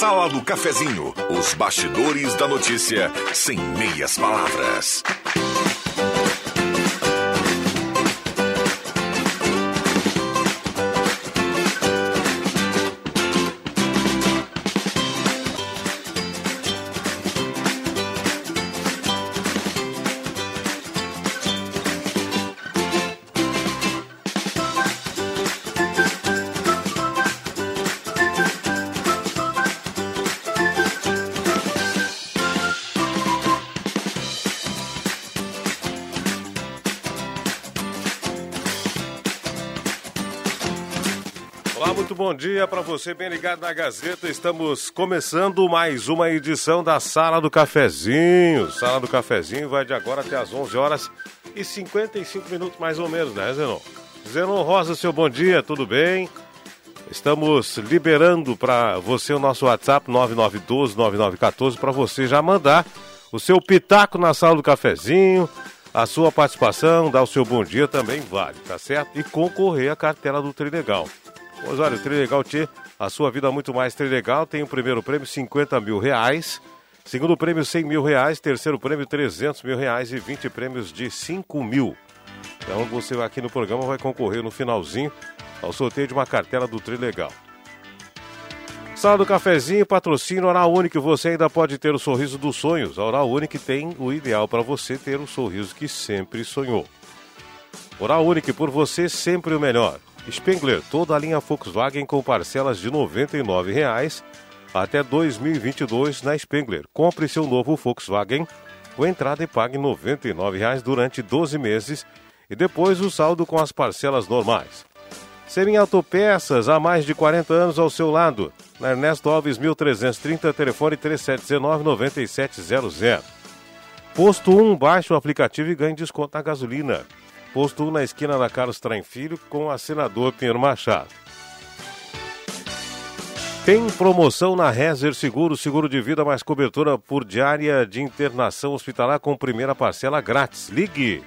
Sala do Cafezinho, os bastidores da notícia sem meias palavras. Bom dia para você bem ligado na Gazeta. Estamos começando mais uma edição da Sala do Cafezinho. Sala do Cafezinho vai de agora até as 11 horas e 55 minutos mais ou menos, né, Zenon? Zenon Rosa, seu bom dia, tudo bem? Estamos liberando para você o nosso WhatsApp 9912-9914 para você já mandar o seu pitaco na Sala do Cafezinho. A sua participação, dar o seu bom dia também vale, tá certo? E concorrer à cartela do Trilegal. Pois olha, o Trilegal T, a sua vida muito mais Trilegal, tem o primeiro prêmio 50 mil reais, segundo prêmio 100 mil reais, terceiro prêmio 300 mil reais e 20 prêmios de 5 mil. Então você aqui no programa vai concorrer no finalzinho ao sorteio de uma cartela do Trilegal. Sala do Cafezinho, patrocínio Oral Único. Você ainda pode ter o sorriso dos sonhos. A Oral Único tem o ideal para você ter o sorriso que sempre sonhou. Oral Único, por você sempre o melhor. Spengler, toda a linha Volkswagen com parcelas de R$ 99,00 até 2022 na Spengler. Compre seu novo Volkswagen com entrada e pague R$ 99,00 durante 12 meses e depois o saldo com as parcelas normais. Semi Autopeças, há mais de 40 anos ao seu lado. Na Ernesto Alves 1330, telefone 3719-9700. Posto 1, baixe o aplicativo e ganhe desconto na gasolina posto 1 na esquina da Carlos Traem Filho com a senador Pinheiro Machado. Tem promoção na Rezer Seguro, seguro de vida mais cobertura por diária de internação hospitalar com primeira parcela grátis. Ligue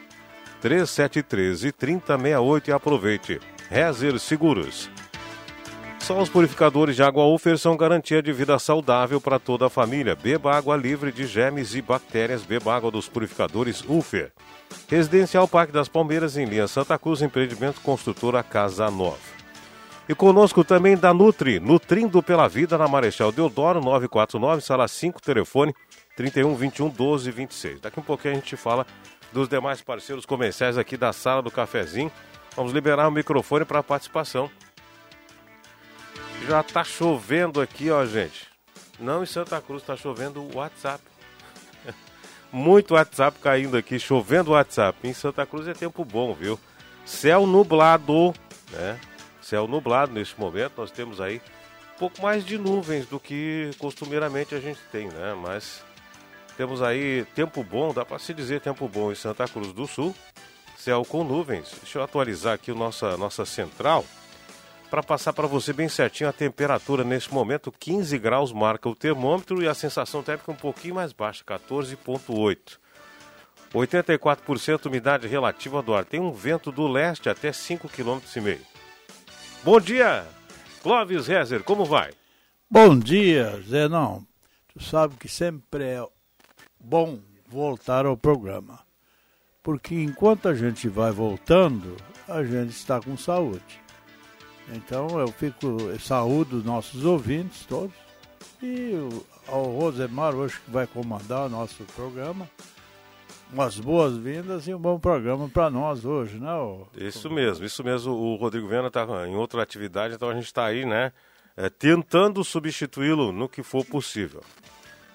3713 3068 e aproveite. Rezer Seguros. Só os purificadores de água Ufer são garantia de vida saudável para toda a família. Beba água livre de germes e bactérias. Beba água dos purificadores Ufer. Residencial Parque das Palmeiras, em linha Santa Cruz, empreendimento construtora Casa Nova. E conosco também da Nutri, Nutrindo pela Vida, na Marechal Deodoro, 949, sala 5, telefone 31 21 12 26. Daqui um pouquinho a gente fala dos demais parceiros comerciais aqui da Sala do Cafezinho. Vamos liberar o microfone para participação. Já está chovendo aqui, ó, gente. Não em Santa Cruz, está chovendo o WhatsApp. Muito WhatsApp caindo aqui, chovendo WhatsApp. Em Santa Cruz é tempo bom, viu? Céu nublado, né? Céu nublado neste momento. Nós temos aí um pouco mais de nuvens do que costumeiramente a gente tem, né? Mas temos aí tempo bom, dá para se dizer tempo bom em Santa Cruz do Sul. Céu com nuvens. Deixa eu atualizar aqui o nossa, nossa central para passar para você bem certinho a temperatura nesse momento, 15 graus marca o termômetro e a sensação térmica um pouquinho mais baixa, 14.8. 84% umidade relativa do ar. Tem um vento do leste até 5,5 km. Bom dia, Clóvis Rezer, como vai? Bom dia, Zé. Não, tu sabe que sempre é bom voltar ao programa. Porque enquanto a gente vai voltando, a gente está com saúde. Então eu fico, eu saúdo os nossos ouvintes todos e ao Rosemar hoje que vai comandar o nosso programa. Umas boas-vindas e um bom programa para nós hoje, né? O... Isso mesmo, isso mesmo. O Rodrigo Viana está em outra atividade, então a gente está aí, né? É, tentando substituí-lo no que for possível.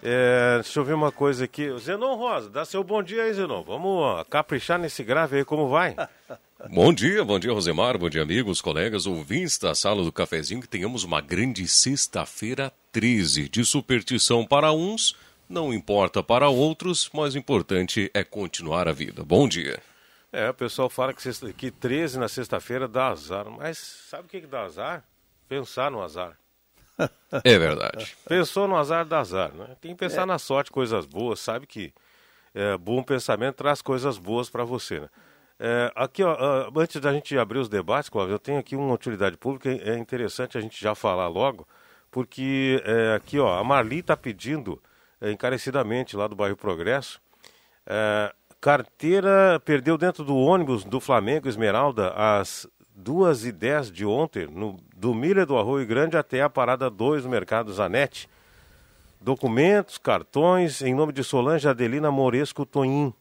É, deixa eu ver uma coisa aqui. Zenon Rosa, dá seu bom dia aí, Zenon. Vamos ó, caprichar nesse grave aí, como vai? Bom dia, bom dia, Rosemar, bom dia, amigos, colegas, ouvintes da sala do cafezinho, que tenhamos uma grande sexta-feira 13 de superstição para uns, não importa para outros, mas o importante é continuar a vida. Bom dia. É, o pessoal fala que, sexta, que 13 na sexta-feira dá azar, mas sabe o que, que dá azar? Pensar no azar. É verdade. Pensou no azar, dá azar, né? Tem que pensar é. na sorte, coisas boas, sabe que é, bom pensamento traz coisas boas para você, né? É, aqui, ó, antes da gente abrir os debates, Cláudio, eu tenho aqui uma utilidade pública, é interessante a gente já falar logo, porque é, aqui, ó, a Marli está pedindo é, encarecidamente lá do bairro Progresso. É, carteira perdeu dentro do ônibus do Flamengo Esmeralda às 2h10 de ontem, no, do Milha do Arroio Grande até a parada 2 no Mercado Zanetti. Documentos, cartões, em nome de Solange Adelina Moresco Tonin,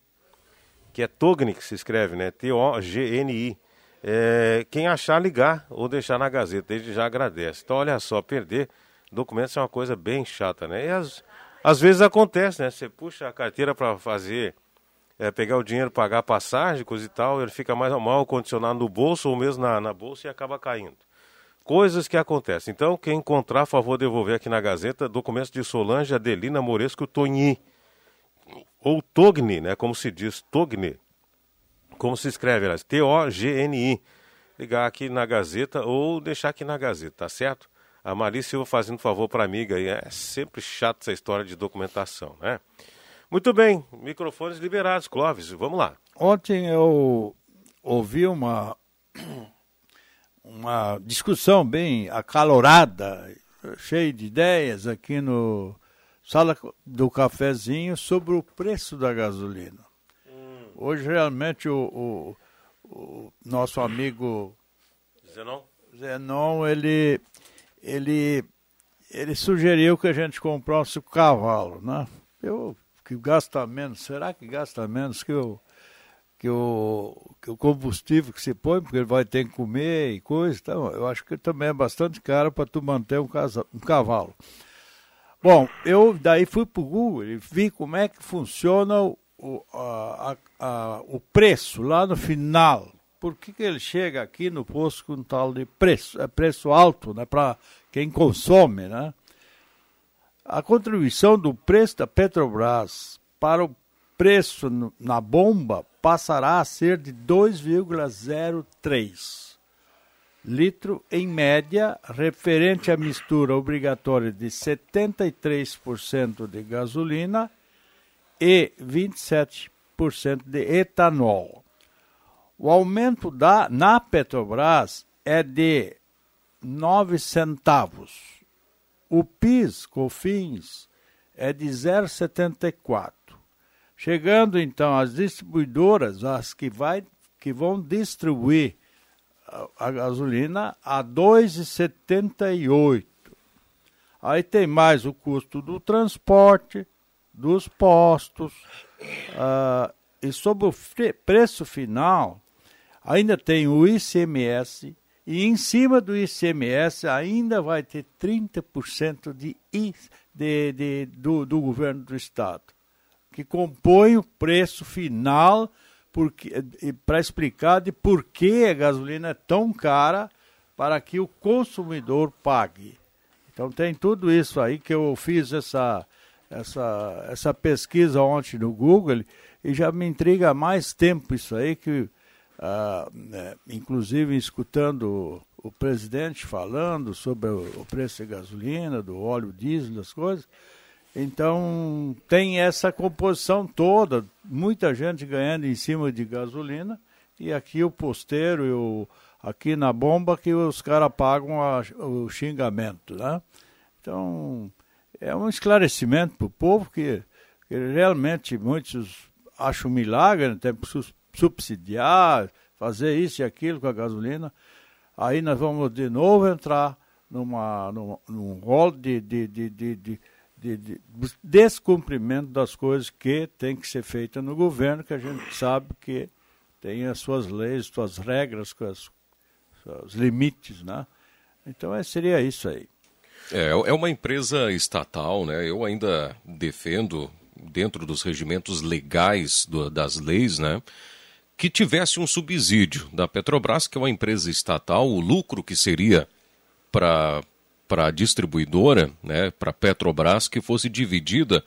que é Togni que se escreve, né? T-O-G-N-I. É, quem achar, ligar ou deixar na Gazeta, desde já agradece. Então, olha só, perder documentos é uma coisa bem chata, né? E às, às vezes acontece, né? Você puxa a carteira para fazer, é, pegar o dinheiro, pagar passagem, coisa e tal, ele fica mais mal condicionado no bolso ou mesmo na, na bolsa e acaba caindo. Coisas que acontecem. Então, quem encontrar, favor, devolver aqui na Gazeta documentos de Solange Adelina Moresco Togni. Ou Togni, né? Como se diz, Togni. Como se escreve, aliás, T-O-G-N-I. Ligar aqui na Gazeta ou deixar aqui na Gazeta, tá certo? A Maria Silva fazendo favor para amiga aí. É sempre chato essa história de documentação, né? Muito bem, microfones liberados, Clóvis, vamos lá. Ontem eu ouvi uma uma discussão bem acalorada, cheia de ideias aqui no Sala do Cafezinho sobre o preço da gasolina. Hum. Hoje, realmente, o, o, o, nosso amigo Zenon, Zenon ele, ele, ele sugeriu que a gente comprasse o cavalo, né? Eu, que gasta menos, será que gasta menos que o que o, que o combustível que se põe, porque ele vai ter que comer e coisa, então eu acho que também é bastante caro para tu manter um, casa, um cavalo. Bom, eu daí fui para o Google e vi como é que funciona o, a, a, o preço lá no final. Por que, que ele chega aqui no posto com tal de preço? É preço alto, né, para quem consome, né? A contribuição do preço da Petrobras para o preço na bomba passará a ser de 2,03 litro em média, referente à mistura obrigatória de 73% de gasolina e 27% de etanol. O aumento da, na Petrobras é de 9 centavos. O PIS, COFINS, é de 0,74. Chegando então às distribuidoras, as que, vai, que vão distribuir a, gasolina a 2,78. Aí tem mais o custo do transporte, dos postos, uh, e sobre o preço final, ainda tem o ICMS, e em cima do ICMS ainda vai ter 30% de, de, de, do, do governo do Estado que compõe o preço final para explicar de por que a gasolina é tão cara para que o consumidor pague. Então tem tudo isso aí que eu fiz essa, essa, essa pesquisa ontem no Google e já me intriga há mais tempo isso aí que ah, é, inclusive escutando o, presidente falando sobre o, preço de gasolina, do óleo diesel, das coisas, então tem essa composição toda, muita gente ganhando em cima de gasolina e aqui o posteiro e o, aqui na bomba que os caras pagam a, o xingamento, né? Então é um esclarecimento para o povo que, que, realmente muitos acham milagre, né? tem que subsidiar, fazer isso e aquilo com a gasolina. Aí nós vamos de novo entrar numa, num, num rol de, de, de, de de, de, descumprimento das coisas que tem que ser feita no governo, que a gente sabe que tem as suas leis, suas regras, as, seus limites, né? Então é, seria isso aí. É, é uma empresa estatal, né? Eu ainda defendo, dentro dos regimentos legais do, das leis, né? Que tivesse um subsídio da Petrobras, que é uma empresa estatal, o lucro que seria para para a distribuidora, né, para a Petrobras, que fosse dividida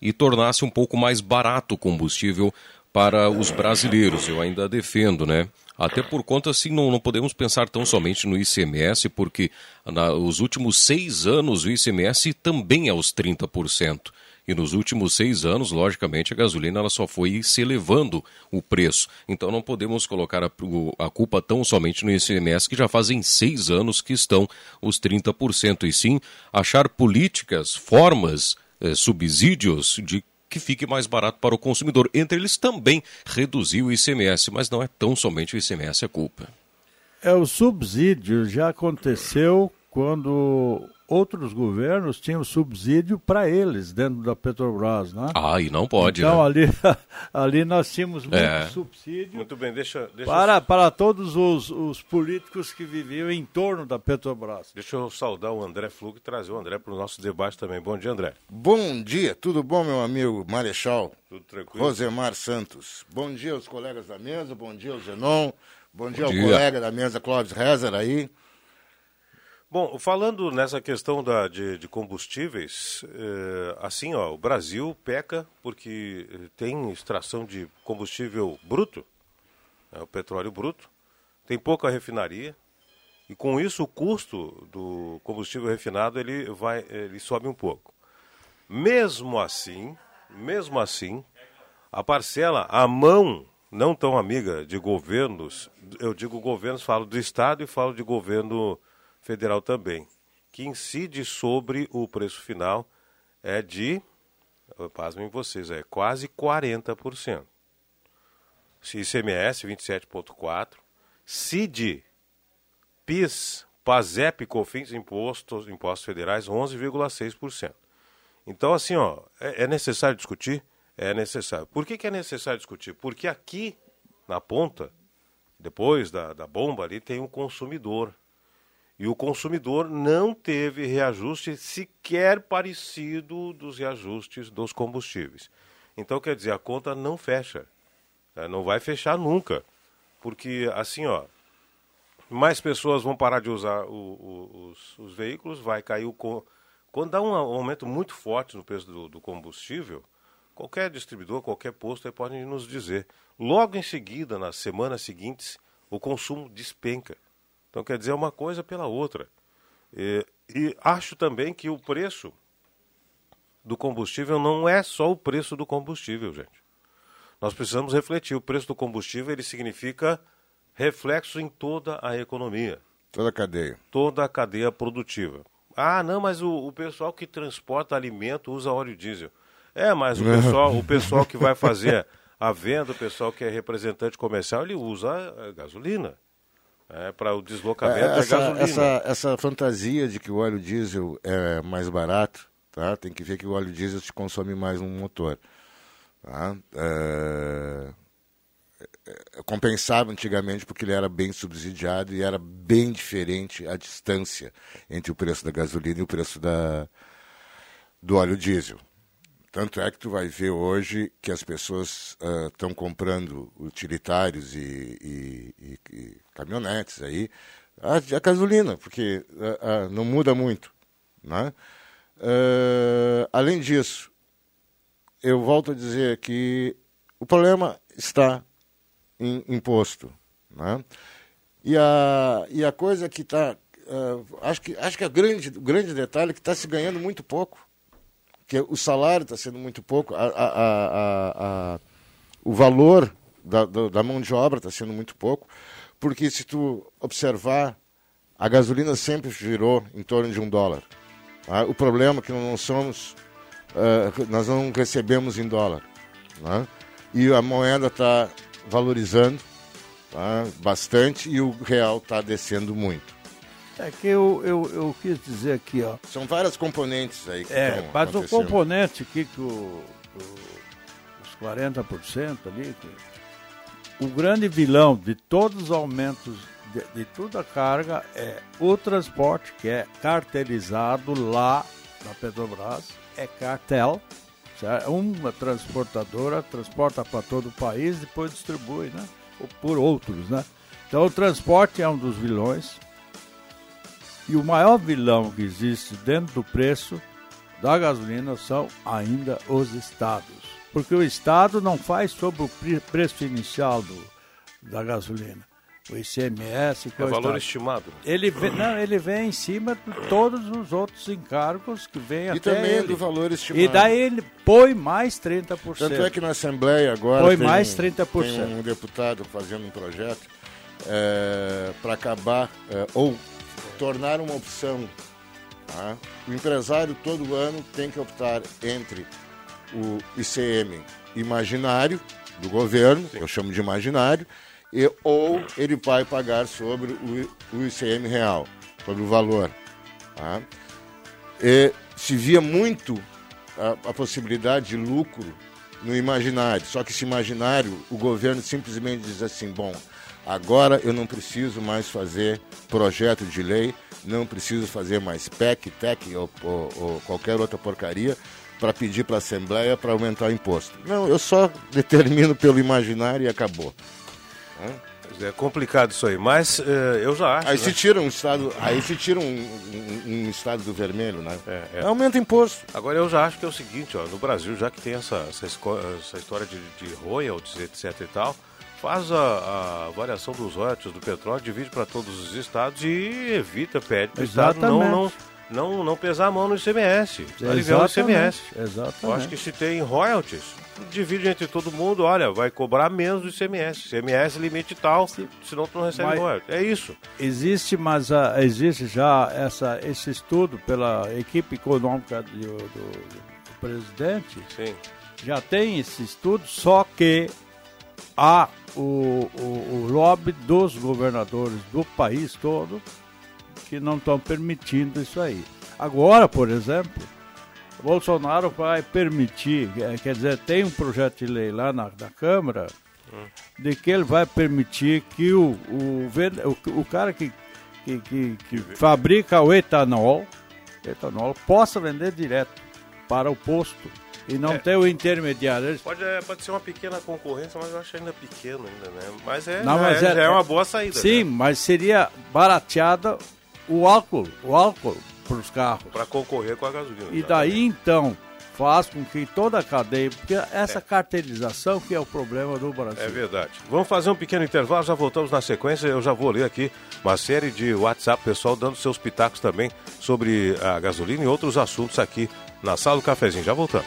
e tornasse um pouco mais barato o combustível para os brasileiros. Eu ainda defendo, né? Até por conta, assim, não, não podemos pensar tão somente no ICMS, porque nos últimos seis anos o ICMS também é os 30%. E nos últimos seis anos, logicamente, a gasolina ela só foi se elevando o preço. Então não podemos colocar a, a culpa tão somente no ICMS, que já fazem seis anos que estão os 30%, e sim achar políticas, formas, eh, subsídios de que fique mais barato para o consumidor. Entre eles também reduzir o ICMS, mas não é tão somente o ICMS a culpa. É, o subsídio já aconteceu quando outros governos tinham subsídio para eles dentro da Petrobras, né? Ah, e não pode, então, né? ali, ali nós tínhamos muito É. subsídio Muito bem, deixa, deixa, para, para todos os, os políticos que viviam em torno da Petrobras. deixa eu saudar o André Flug e trazer o André para o nosso debate também. Bom dia, André. Bom dia, tudo bom, meu amigo Marechal? Tudo tranquilo? Rosemar Santos. Bom dia aos colegas da mesa, bom dia ao Zenon, bom dia ao dia. colega da mesa Clóvis Rezer aí. Bom, falando nessa questão da, de, de combustíveis, eh, assim, ó, o Brasil peca porque eh, tem extração de combustível bruto, né, o petróleo bruto, tem pouca refinaria, e com isso o custo do combustível refinado ele vai, ele sobe um pouco. Mesmo assim, mesmo assim, a parcela, a mão não tão amiga de governos, eu digo governos, falo do Estado e falo de governo federal também, que incide sobre o preço final é de, pasmem vocês, é quase 40%. ICMS 27,4%, CID, PIS, PASEP, COFINS, impostos, impostos federais 11,6%. Então, assim, ó, é, é necessário discutir? É necessário. Por que, que é necessário discutir? Porque aqui, na ponta, depois da, da bomba ali, tem um consumidor. E o consumidor não teve reajuste sequer parecido dos reajustes dos combustíveis. Então, quer dizer, a conta não fecha. né? Não vai fechar nunca. Porque, assim, ó, mais pessoas vão parar de usar o- o- os, os veículos, vai cair o. Quando dá um aumento muito forte no preço do, do combustível, qualquer distribuidor, qualquer posto aí pode nos dizer. Logo em seguida, nas semanas seguintes, o consumo despenca. Então, quer dizer, é uma coisa pela outra. E, e acho também que o preço do combustível não é só o preço do combustível, gente. Nós precisamos refletir. O preço do combustível ele significa reflexo em toda a economia, Toda a cadeia. toda a cadeia produtiva. Ah, não, mas o, o pessoal que transporta alimento usa óleo diesel. É, mas o pessoal, o pessoal que vai fazer a venda, o pessoal que é representante comercial, ele usa a gasolina. É, para o deslocamento é, essa, gasolina. essa, essa fantasia de que o óleo diesel é mais barato, tá? Tem que ver que o óleo diesel te consome mais no motor. Tá? É... é- compensava antigamente porque ele era bem subsidiado e era bem diferente a distância entre o preço da gasolina e o preço da, do óleo diesel. Tanto é que tu vai ver hoje que as pessoas estão comprando utilitários e, e- e- e caminhonetes aí a, a gasolina, porque ah, ah, não muda muito. Né? Ah, além disso, eu volto a dizer que o problema está em imposto. Né? E, a, e a coisa que está. acho que, acho que a grande, o grande detalhe é que está se ganhando muito pouco que o salário está sendo muito pouco, a, a- a- o valor da, da- mão de obra está sendo muito pouco, porque se tu observar, a gasolina sempre girou em torno de um dólar. tá? O problema é que nós não somos, eh, nós não recebemos em dólar. né? E a moeda está valorizando tá? bastante e o real está descendo muito. É que eu, eu, eu quis dizer aqui, ó. São várias componentes aí que É, mas o componente aqui que o, os 40% ali, que o grande vilão de todos os aumentos de, de toda a carga é o transporte, que é cartelizado lá na Petrobras, é cartel. Uma transportadora transporta para todo o país, depois distribui, né? Ou por outros, né? Então o transporte é um dos vilões. E o maior vilão que existe dentro do preço da gasolina são ainda os estados. Porque o estado não faz sobre o pre- preço inicial do, da gasolina. o ICMS, É coisa valor tal. estimado. Ele vem, não, ele vem em cima de todos os outros encargos que vêm E até também ele. do valor estimado. E daí ele põe mais 30%. Tanto é que na Assembleia agora Põe tem, mais um- 30%. tem um deputado fazendo um projeto para acabar é, ou tornar uma opção. tá? O empresário todo ano tem que optar entre o ICM imaginário do governo, que eu chamo de imaginário, e, ou ele vai pagar sobre o, o ICM real, sobre o valor. tá? E se via muito a, a possibilidade de lucro no imaginário. Só que esse imaginário, o governo simplesmente diz assim: bom, agora eu não preciso mais fazer projeto de lei, não preciso fazer mais PEC, TEC ou, ou- ou qualquer outra porcaria para pedir para a Assembleia para aumentar o imposto. Não, eu só determino pelo imaginário e acabou. Pois É complicado isso aí, mas eh, eu já acho. Aí né? se tira um estado, aí se tira um, um- um estado do vermelho, né? É, é. Aumenta imposto. Agora eu já acho que é o seguinte, ó, no Brasil, já que tem essa, essa, essa história de, de royalties, etc e tal, faz a, a variação dos royalties do petróleo, divide para todos os estados e evita, pede para o estado não, não, não, não pesar a mão no ICMS, aliviar o ICMS. Exatamente. Eu acho que se tem royalties, divide entre todo mundo, olha, vai cobrar menos do ICMS. ICMS limite tal, senão tu não recebe Mas- royalties. É isso. Existe, mas ah, existe já essa, esse estudo pela equipe econômica do, do- do presidente, Sim. já tem esse estudo, só que há o, o, o lobby dos governadores do país todo que não estão permitindo isso aí. Agora, por exemplo, Bolsonaro vai permitir, eh, quer dizer, tem um projeto de lei lá na, na Câmara de que ele vai permitir que o, o, o, o cara que, que, que, que fabrica o etanol, etanol possa vender direto para o posto e não É. ter o intermediário. Pode, é, pode ser uma pequena concorrência, mas eu acho ainda pequeno ainda, né? Mas é, Não, mas é, é- já é uma boa saída. Sim, né? mas seria barateada o álcool, o álcool para os carros. Para concorrer com a gasolina. E daí então faz com que toda a cadeia, porque essa carteirização que é o problema do Brasil. É verdade. Vamos fazer um pequeno intervalo, já voltamos na sequência. Eu já vou ler aqui uma série de WhatsApp, pessoal dando seus pitacos também sobre a gasolina e outros assuntos aqui na sala do cafezinho. Já voltamos.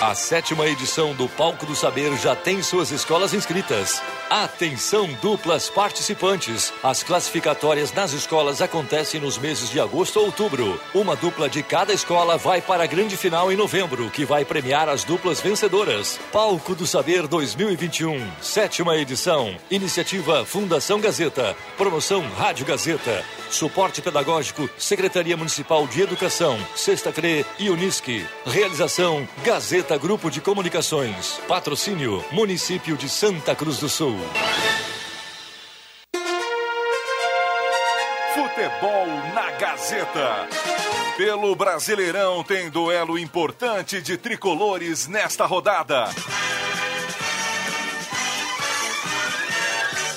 A sétima edição do Palco do Saber já tem suas escolas inscritas. Atenção, duplas participantes. As classificatórias nas escolas acontecem nos meses de agosto ou outubro. Uma dupla de cada escola vai para a grande final em novembro, que vai premiar as duplas vencedoras. Palco do Saber 2021, sétima edição. Iniciativa Fundação Gazeta. Promoção Rádio Gazeta. Suporte pedagógico Secretaria Municipal de Educação, Sexta CRE e Unisque. Realização Gazeta Grupo de Comunicações. Patrocínio Município de Santa Cruz do Sul. Futebol na Gazeta. Pelo Brasileirão tem duelo importante de tricolores nesta rodada.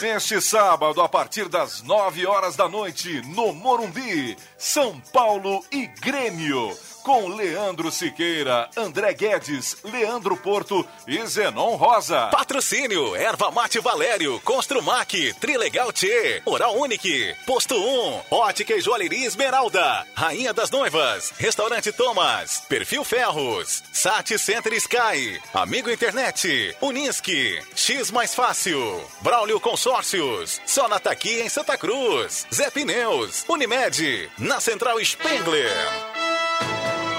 Neste sábado, a partir das 9 horas da noite, no Morumbi, São Paulo e Grêmio com Leandro Siqueira, André Guedes, Leandro Porto e Zenon Rosa. Patrocínio, Erva Mate Valério, Construmac, Trilegal T, Oral Unique, Posto 1, Ótica e Joalheria Esmeralda, Rainha das Noivas, Restaurante Thomas, Perfil Ferros, Sat Center Sky, Amigo Internet, Unisque, X Mais Fácil, Braulio Consórcios, Sonataqui em Santa Cruz, Zé Pneus, Unimed, na Central Spengler.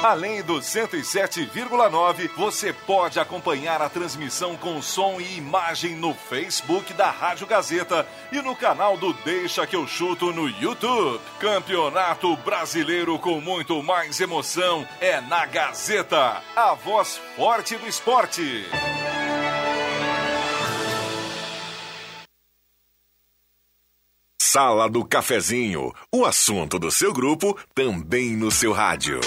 Além do 107,9, você pode acompanhar a transmissão com som e imagem no Facebook da Rádio Gazeta e no canal do Deixa que eu chuto no YouTube. Campeonato Brasileiro com muito mais emoção é na Gazeta, a voz forte do esporte. Sala do Cafezinho, o assunto do seu grupo também no seu rádio.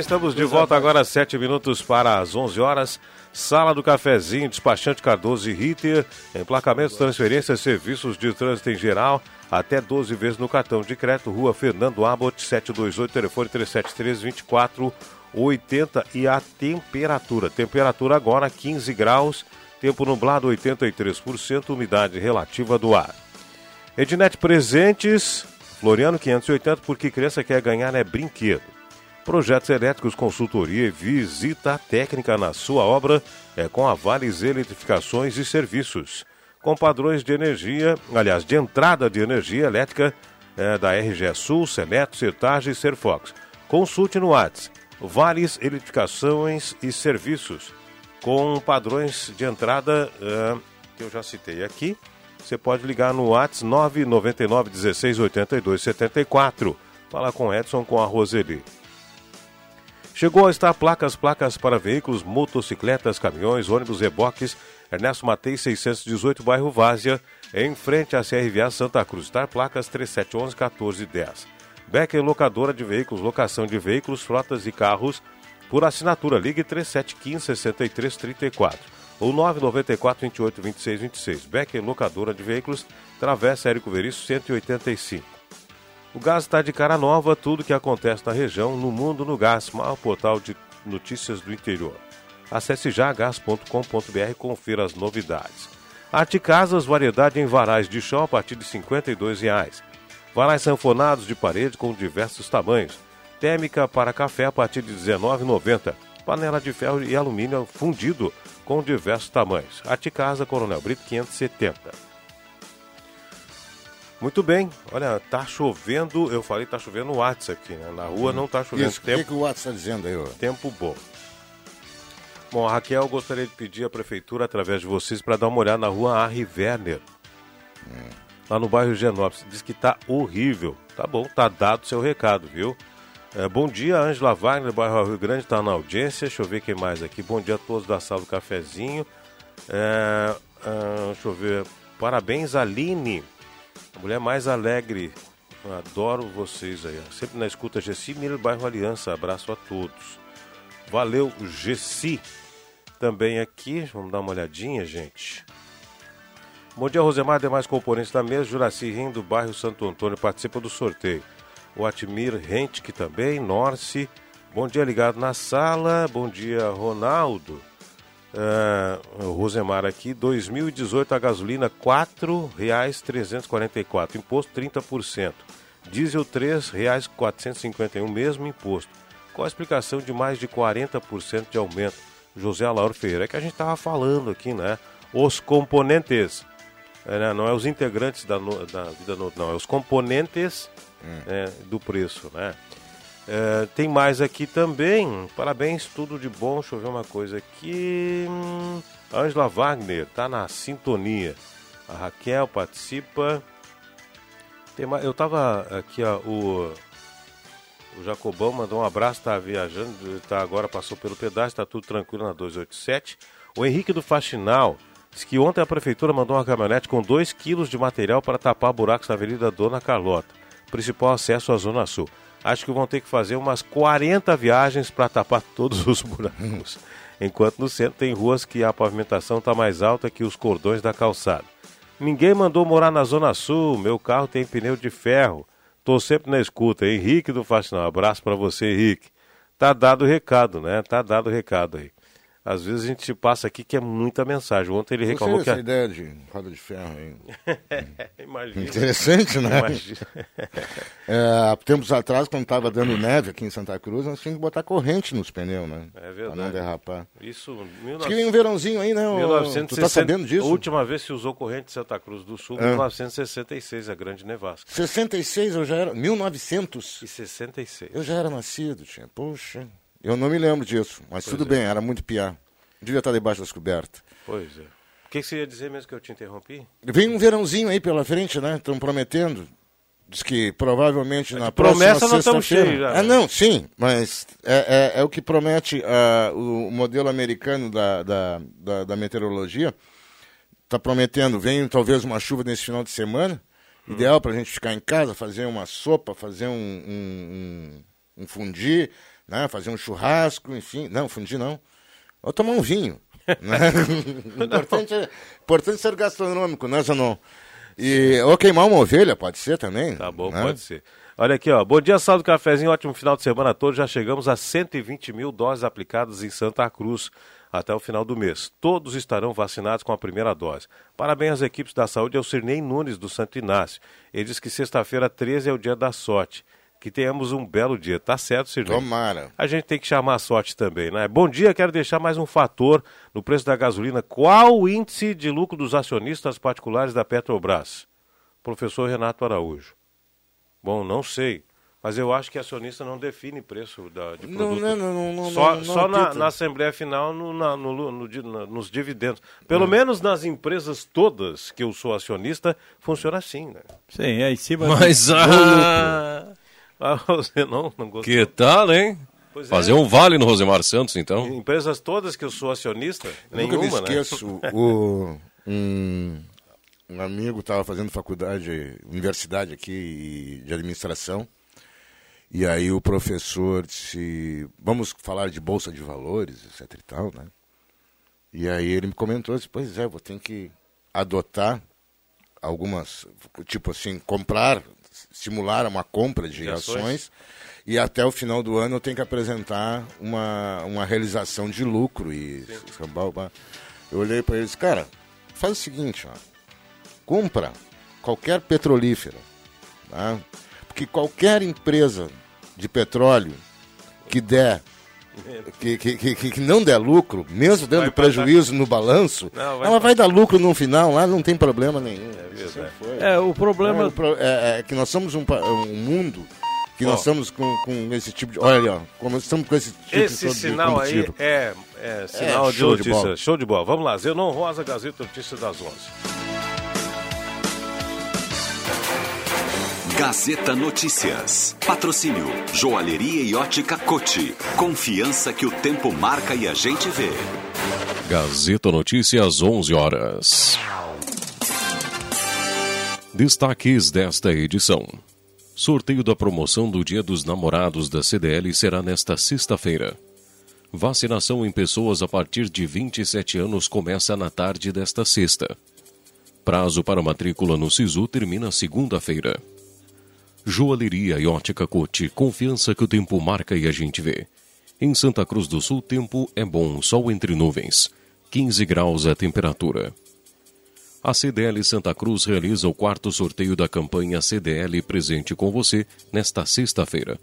Estamos de volta agora, sete minutos para as 11 horas. Sala do Cafezinho, despachante Cardoso e Ritter, emplacamentos, transferências, serviços de trânsito em geral, até 12 vezes no cartão de crédito, Rua Fernando Abbott, 728, telefone 373 2480 e a temperatura. Temperatura agora 15 graus, tempo nublado 83%, umidade relativa do ar. Ednet Presentes, Floriano 580, porque criança quer ganhar é brinquedo. Projetos elétricos, consultoria e visita técnica na sua obra é com a Vales Eletrificações e Serviços. Com padrões de energia, aliás, de entrada de energia elétrica é, da RGE Sul, Seneto, Sertage e Serfox. Consulte no WhatsApp Vales Eletrificações e Serviços. Com padrões de entrada é, que eu já citei aqui. Você pode ligar no WhatsApp 999 16 82 74. Fala com Edson com a Roseli. Chegou a estar placas, placas para veículos, motocicletas, caminhões, ônibus, reboques, Ernesto Matei 618, bairro Várzea, em frente à CRVA Santa Cruz. Estar placas 3711 1410. Becker Locadora de Veículos, locação de veículos, frotas e carros, por assinatura, ligue 3715 6334 ou 994 28 26 26. Becker Locadora de Veículos, Travessa Érico Veríssimo 185. O gás está de cara nova, tudo que acontece na região, no mundo no gás, maior portal de notícias do interior. Acesse já gás.com.br e confira as novidades. Arte Casas, variedade em varais de chão a partir de R$ 52,00. Varais sanfonados de parede com diversos tamanhos. Térmica para café a partir de R$ 19,90. Panela de ferro e alumínio fundido com diversos tamanhos. Arte Casa, Coronel Brito 570. Muito bem, olha, tá chovendo, eu falei tá chovendo no WhatsApp aqui, né? Na rua não tá chovendo. Isso, o que, que o WhatsApp está dizendo aí? Ó? Tempo bom. Bom, a Raquel gostaria de pedir à prefeitura, através de vocês, para dar uma olhada na rua Harry Werner. Hum. Lá no bairro Genópolis. Diz que tá horrível. Tá bom, tá dado o seu recado, viu? É, bom dia, Ângela Wagner, bairro Rio Grande, está na audiência. Deixa eu ver quem mais aqui. Bom dia a todos da sala do cafezinho. É, é, deixa eu ver. Parabéns, Aline. Mulher mais alegre. Adoro vocês aí. Sempre na escuta Gessi Miller, bairro Aliança. Abraço a todos. Valeu, Gessi. Também aqui, vamos dar uma olhadinha, gente. Bom dia, Rosemar, demais componentes da mesa. Juraci Rim, do bairro Santo Antônio, participa do sorteio. O Atmir Rente, que também, Norce. Bom dia, ligado na sala. Bom dia, Ronaldo. Uh, o Rosemar aqui, 2018 a gasolina R$ 4,344, imposto 30%. Diesel R$ 3,451, mesmo imposto. Qual a explicação de mais de 40% de aumento? José Alauro Ferreira, é que a gente estava falando aqui, né? Os componentes, é, né? não é os integrantes da, no, da vida, não, é os componentes hum. é, do preço, né? É, tem mais aqui também. Parabéns, tudo de bom. Deixa eu ver uma coisa aqui. Hum, Angela Wagner tá na sintonia. A Raquel participa. Tem mais, eu tava aqui, ó, o, o Jacobão mandou um abraço, tá viajando, tá agora passou pelo pedaço, tá tudo tranquilo na 287. O Henrique do Faxinal diz que ontem a prefeitura mandou uma caminhonete com 2 quilos de material para tapar buracos na Avenida Dona Carlota, principal acesso à Zona Sul. Acho que vão ter que fazer umas 40 viagens para tapar todos os buracos. Enquanto no centro tem ruas que a pavimentação está mais alta que os cordões da calçada. Ninguém mandou morar na Zona Sul, meu carro tem pneu de ferro. Tô sempre na escuta. Henrique do Faxinal, abraço para você, Henrique. Tá dado o recado, né? Tá dado o recado aí. Às vezes a gente passa aqui que é muita mensagem. Ontem ele reclamou Gostei que. dessa A... ideia de roda de ferro aí. Imagina. Interessante, né? Imagina. É, tempos atrás, quando estava dando neve aqui em Santa Cruz, nós tínhamos que botar corrente nos pneus, né? É Pra verdade. não derrapar. Isso, Diz que vem um verãozinho aí, né? ô- 1960, Tu tá sabendo disso? A última vez que usou corrente de Santa Cruz do Sul, É. 1966, a grande nevasca. 66 eu já era. 1900. E 66. Eu já era nascido, tinha. Poxa. Eu não me lembro disso, mas Pois tudo é. bem, era muito piar. Devia estar debaixo das cobertas. Pois é. O que, que você ia dizer mesmo que eu te interrompi? Vem um verãozinho aí pela frente, né? Estão prometendo. Diz que provavelmente na promessa próxima nós estamos sexta-feira- cheios já, né? não, sim, mas é, é, é o que promete ah, o modelo americano da, da, da, da meteorologia. Está prometendo, vem talvez uma chuva nesse final de semana. Hum. Ideal para a gente ficar em casa, fazer uma sopa, fazer um, um, um, um fundi, né? fazer um churrasco, enfim. Não, fundi não. Ou tomar um vinho. Né? importante, é, importante ser gastronômico, né, Zanon? E, ou queimar uma ovelha, pode ser também. Tá bom, né? pode ser. Olha aqui, ó. Bom dia, sal do cafezinho. Ótimo final de semana a todos. Já chegamos a 120 mil doses aplicadas em Santa Cruz até o final do mês. Todos estarão vacinados com a primeira dose. Parabéns às equipes da saúde e ao Cirnei Nunes do Santo Inácio. Ele diz que sexta-feira 13 é o dia da sorte. Que tenhamos um belo dia. Tá certo, Cirnei? Tomara. A gente tem que chamar a sorte também, né? Bom dia, quero deixar mais um fator no preço da gasolina. Qual o índice de lucro dos acionistas particulares da Petrobras? Professor Renato Araújo. Bom, não sei. Mas eu acho que acionista não define preço da, de produto. não, não, não, não, só não, só na, na Assembleia Final, no, na- no no nos dividendos. Pelo menos nas empresas todas que eu sou acionista, funciona assim, né? Sim, é em cima Mas, do, do ah, lucro. Ah, você não, não gostou? que tal, hein? Pois é. Fazer um vale no Rosemar Santos, então. Empresas todas que eu sou acionista, Eu Nunca me nenhuma, né? esqueço. o, um, um amigo estava fazendo faculdade, universidade aqui de administração. E aí o professor disse, vamos falar de bolsa de valores, etc e tal, né? E aí ele me comentou, disse, pois é, vou ter que adotar algumas, tipo assim, comprar, simular uma compra de, De ações. ações. E até o final do ano eu tenho que apresentar uma, uma realização de lucro e. Eu olhei para eles, cara, faz o seguinte, ó, compra qualquer petrolífera, tá? porque qualquer empresa de petróleo que der que, que, que, que não der lucro, mesmo dando Vai prejuízo no balanço, Não, vai ela vai dar lucro no final, lá não tem problema nenhum. verdade. É, o problema. Não, pro- é, é que nós somos um, um mundo que Ó. nós estamos com, com esse tipo de. Olha ali, ó. Como estamos com esse tipo Esse de sinal aí combustível. é, é sinal de show de notícia. bola. show de bola. Vamos lá, Zenon Rosa, Gazeta Notícias das 11. Gazeta Notícias. Patrocínio. Joalheria e ótica Cote. Confiança que o tempo marca e a gente vê. Gazeta Notícias, 11 horas. Destaques desta edição. Sorteio da promoção do Dia dos Namorados da CDL será nesta sexta-feira. Vacinação em pessoas a partir de 27 anos começa na tarde desta sexta. Prazo para matrícula no SISU termina segunda-feira. Joalheria e ótica Cote, confiança que o tempo marca e a gente vê. Em Santa Cruz do Sul, tempo é bom, sol entre nuvens. 15 graus a temperatura. A CDL Santa Cruz realiza o quarto sorteio da campanha CDL Presente com Você nesta sexta-feira.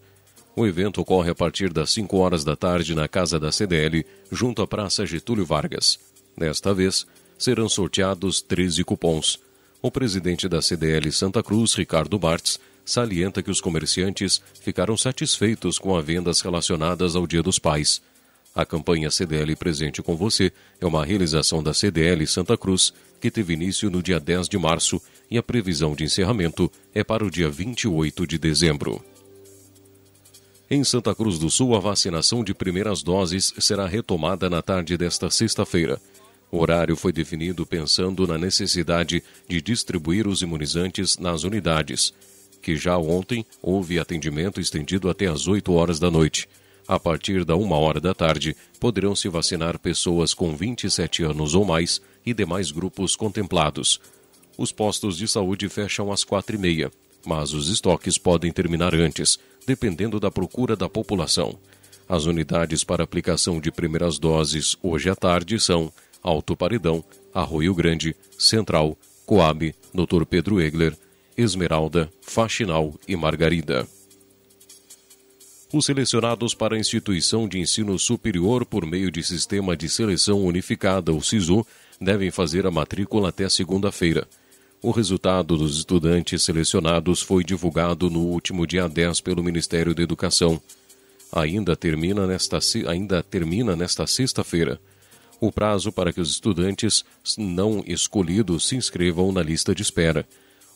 O evento ocorre a partir das 5 horas da tarde na Casa da CDL, junto à Praça Getúlio Vargas. Desta vez, serão sorteados 13 cupons. O presidente da CDL Santa Cruz, Ricardo Bartz, salienta que os comerciantes ficaram satisfeitos com as vendas relacionadas ao Dia dos Pais. A campanha CDL Presente com Você é uma realização da CDL Santa Cruz, que teve início no dia 10 de março e a previsão de encerramento é para o dia 28 de dezembro. Em Santa Cruz do Sul, a vacinação de primeiras doses será retomada na tarde desta sexta-feira. O horário foi definido pensando na necessidade de distribuir os imunizantes nas unidades, que já ontem houve atendimento estendido até às 8 horas da noite. A partir da uma hora da tarde, poderão se vacinar pessoas com 27 anos ou mais e demais grupos contemplados. Os postos de saúde fecham às quatro e meia, mas os estoques podem terminar antes, dependendo da procura da população. As unidades para aplicação de primeiras doses hoje à tarde são Alto Paredão, Arroio Grande, Central, Coab, Dr. Pedro Egler, Esmeralda, Faxinal e Margarida. Os selecionados para a instituição de ensino superior por meio de sistema de seleção unificada, o SISU, devem fazer a matrícula até segunda-feira. O resultado dos estudantes selecionados foi divulgado no último dia 10 pelo Ministério da Educação. Ainda termina nesta, ainda termina nesta sexta-feira o prazo para que os estudantes não escolhidos se inscrevam na lista de espera.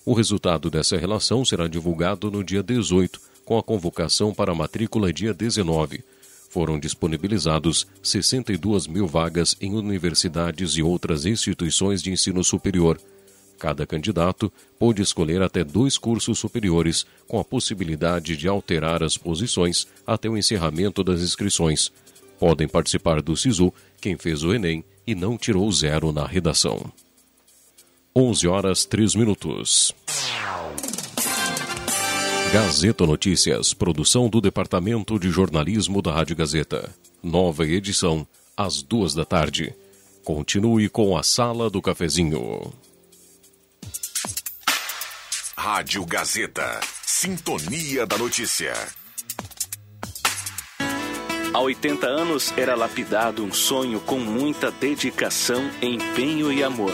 O resultado dessa relação será divulgado no dia 18, com a convocação para a matrícula dia 19. Foram disponibilizados 62 mil vagas em universidades e outras instituições de ensino superior. Cada candidato pôde escolher até dois cursos superiores, com a possibilidade de alterar as posições até o encerramento das inscrições. Podem participar do SISU quem fez o Enem e não tirou zero na redação. 11 horas 3 minutos. Gazeta Notícias, produção do Departamento de Jornalismo da Rádio Gazeta. Nova edição, às duas da tarde. Continue com a Sala do Cafezinho. Rádio Gazeta. Sintonia da Notícia. Há 80 anos era lapidado um sonho com muita dedicação, empenho e amor.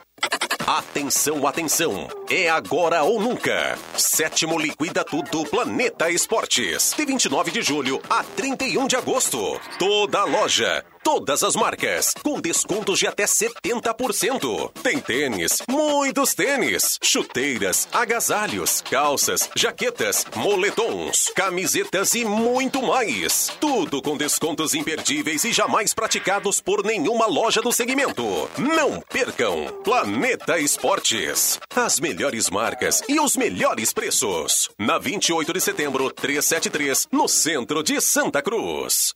Atenção, atenção! É agora ou nunca. Sétimo Liquida Tudo Planeta Esportes. De 29 de julho a 31 de agosto. Toda loja todas as marcas, com descontos de até 70%. Tem tênis, muitos tênis, chuteiras, agasalhos, calças, jaquetas, moletons, camisetas e muito mais. Tudo com descontos imperdíveis e jamais praticados por nenhuma loja do segmento. Não percam! Planeta Esportes. As melhores marcas e os melhores preços. Na 28 de setembro, 373, no centro de Santa Cruz.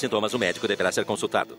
sintomas, o médico deverá ser consultado.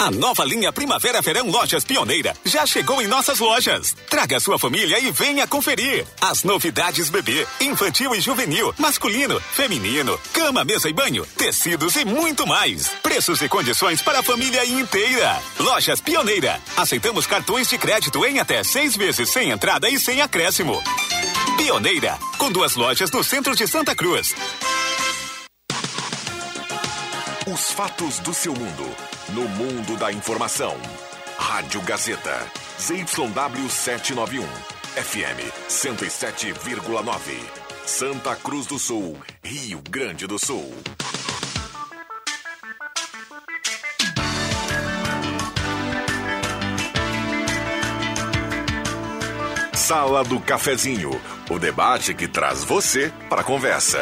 A nova linha Primavera-Verão Lojas Pioneira já chegou em nossas lojas. Traga sua família e venha conferir. As novidades bebê, infantil e juvenil, masculino, feminino, cama, mesa e banho, tecidos e muito mais. Preços e condições para a família inteira. Lojas Pioneira. Aceitamos cartões de crédito em até seis vezes sem entrada e sem acréscimo. Pioneira, com duas lojas no centro de Santa Cruz. Os fatos do seu mundo. No mundo da informação. Rádio Gazeta. ZYW 791. FM 107,9. Santa Cruz do Sul. Rio Grande do Sul. Sala do Cafezinho. O debate que traz você para a conversa.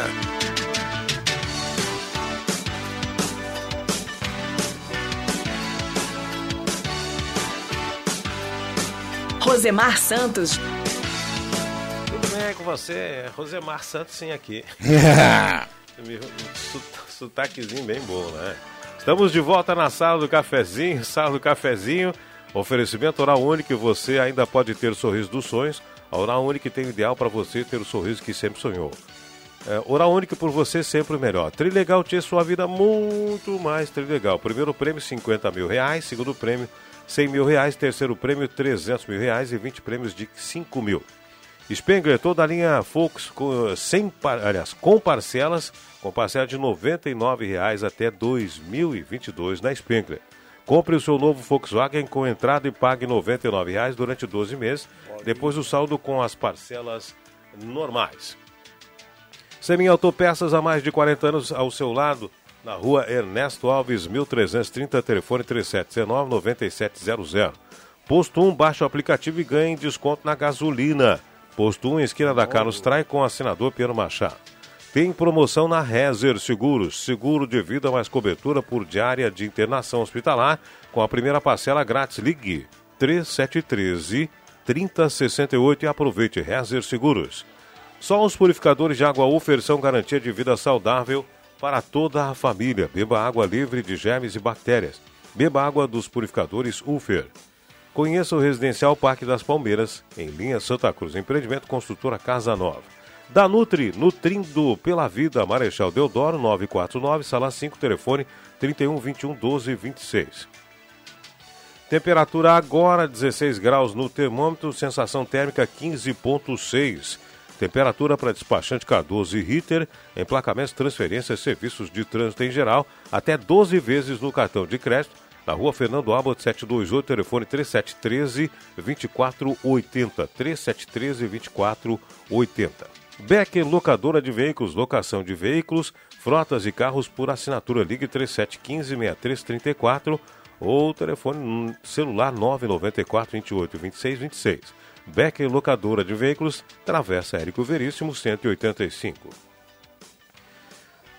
Rosemar Santos. Tudo bem com você? Rosemar Santos, sim, aqui. Sotaquezinho bem bom, né? Estamos de volta na sala do cafezinho, sala do cafezinho. Oferecimento Oral Único, você ainda pode ter o sorriso dos sonhos. A Oral Único tem o ideal para você ter o sorriso que sempre sonhou. É, Oral Único por você sempre o melhor. Trilegal tinha sua vida muito mais Trilegal. Primeiro prêmio 50 mil reais, segundo prêmio 100 mil reais, terceiro prêmio 300 mil reais e 20 prêmios de 5 mil. Spengler, toda a linha Fox com, sem, aliás, com parcelas, com parcela de R$ 99,00 até 2022 na Spengler. Compre o seu novo Volkswagen com entrada e pague R$ 99,00 durante 12 meses, depois o saldo com as parcelas normais. Semin Autopeças há mais de 40 anos ao seu lado, na rua Ernesto Alves, 1330, telefone 3719-9700. Posto 1, baixe o aplicativo e ganhe desconto na gasolina. Posto 1, esquina da Carlos Trai, com o senador Pedro Machado. Tem promoção na Rezer Seguros, seguro de vida mais cobertura por diária de internação hospitalar, com a primeira parcela grátis. Ligue 3713 3068 e aproveite Rezer Seguros. Só os purificadores de água Ufer são garantia de vida saudável para toda a família. Beba água livre de germes e bactérias. Beba água dos purificadores Ufer. Conheça o Residencial Parque das Palmeiras, em linha Santa Cruz, empreendimento construtora Casa Nova. Da Nutri, nutrindo pela vida, Marechal Deodoro, 949, sala 5, telefone 31 21 12 26. Temperatura agora 16 graus no termômetro, sensação térmica 15.6. Temperatura para despachante Cardoso e Ritter, emplacamentos, transferências, serviços de trânsito em geral, até 12 vezes no cartão de crédito, na rua Fernando Abbott 728, telefone 3713 2480. 3713 2480. Becker Locadora de Veículos, locação de veículos, frotas e carros por assinatura. Ligue 3715 6334 ou telefone celular 994 28 26 26. Becker Locadora de Veículos, Travessa Érico Veríssimo, 185.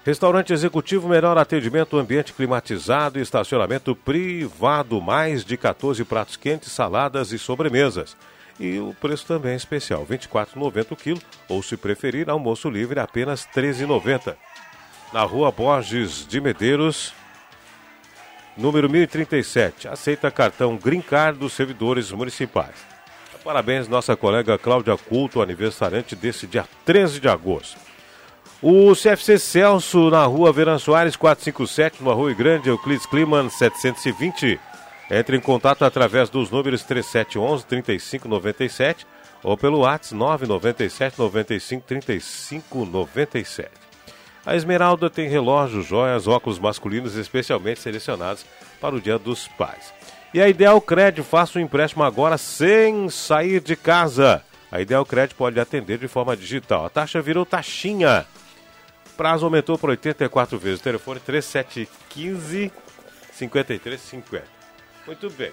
Restaurante Executivo, melhor atendimento, ambiente climatizado e estacionamento privado, mais de 14 pratos quentes, saladas e sobremesas. E o preço também é especial, R$ 24,90 o quilo, ou se preferir, almoço livre apenas R$ 13,90. Na rua Borges de Medeiros, número 1037, aceita cartão Green Card dos servidores municipais. Parabéns, nossa colega Cláudia Culto, aniversariante desse dia 13 de agosto. O CFC Celso, na rua Veran Soares, 457, no Rua Grande, Euclides Kliman, 720. Entre em contato através dos números 3711-3597 ou pelo WhatsApp 997 95 35 97. A Esmeralda tem relógios, joias, óculos masculinos especialmente selecionados para o Dia dos Pais. E a Ideal Crédito, faça um empréstimo agora sem sair de casa. A Ideal Crédito pode atender de forma digital. A taxa virou taxinha. Prazo aumentou para 84 vezes. O telefone 3715 5350. Muito bem.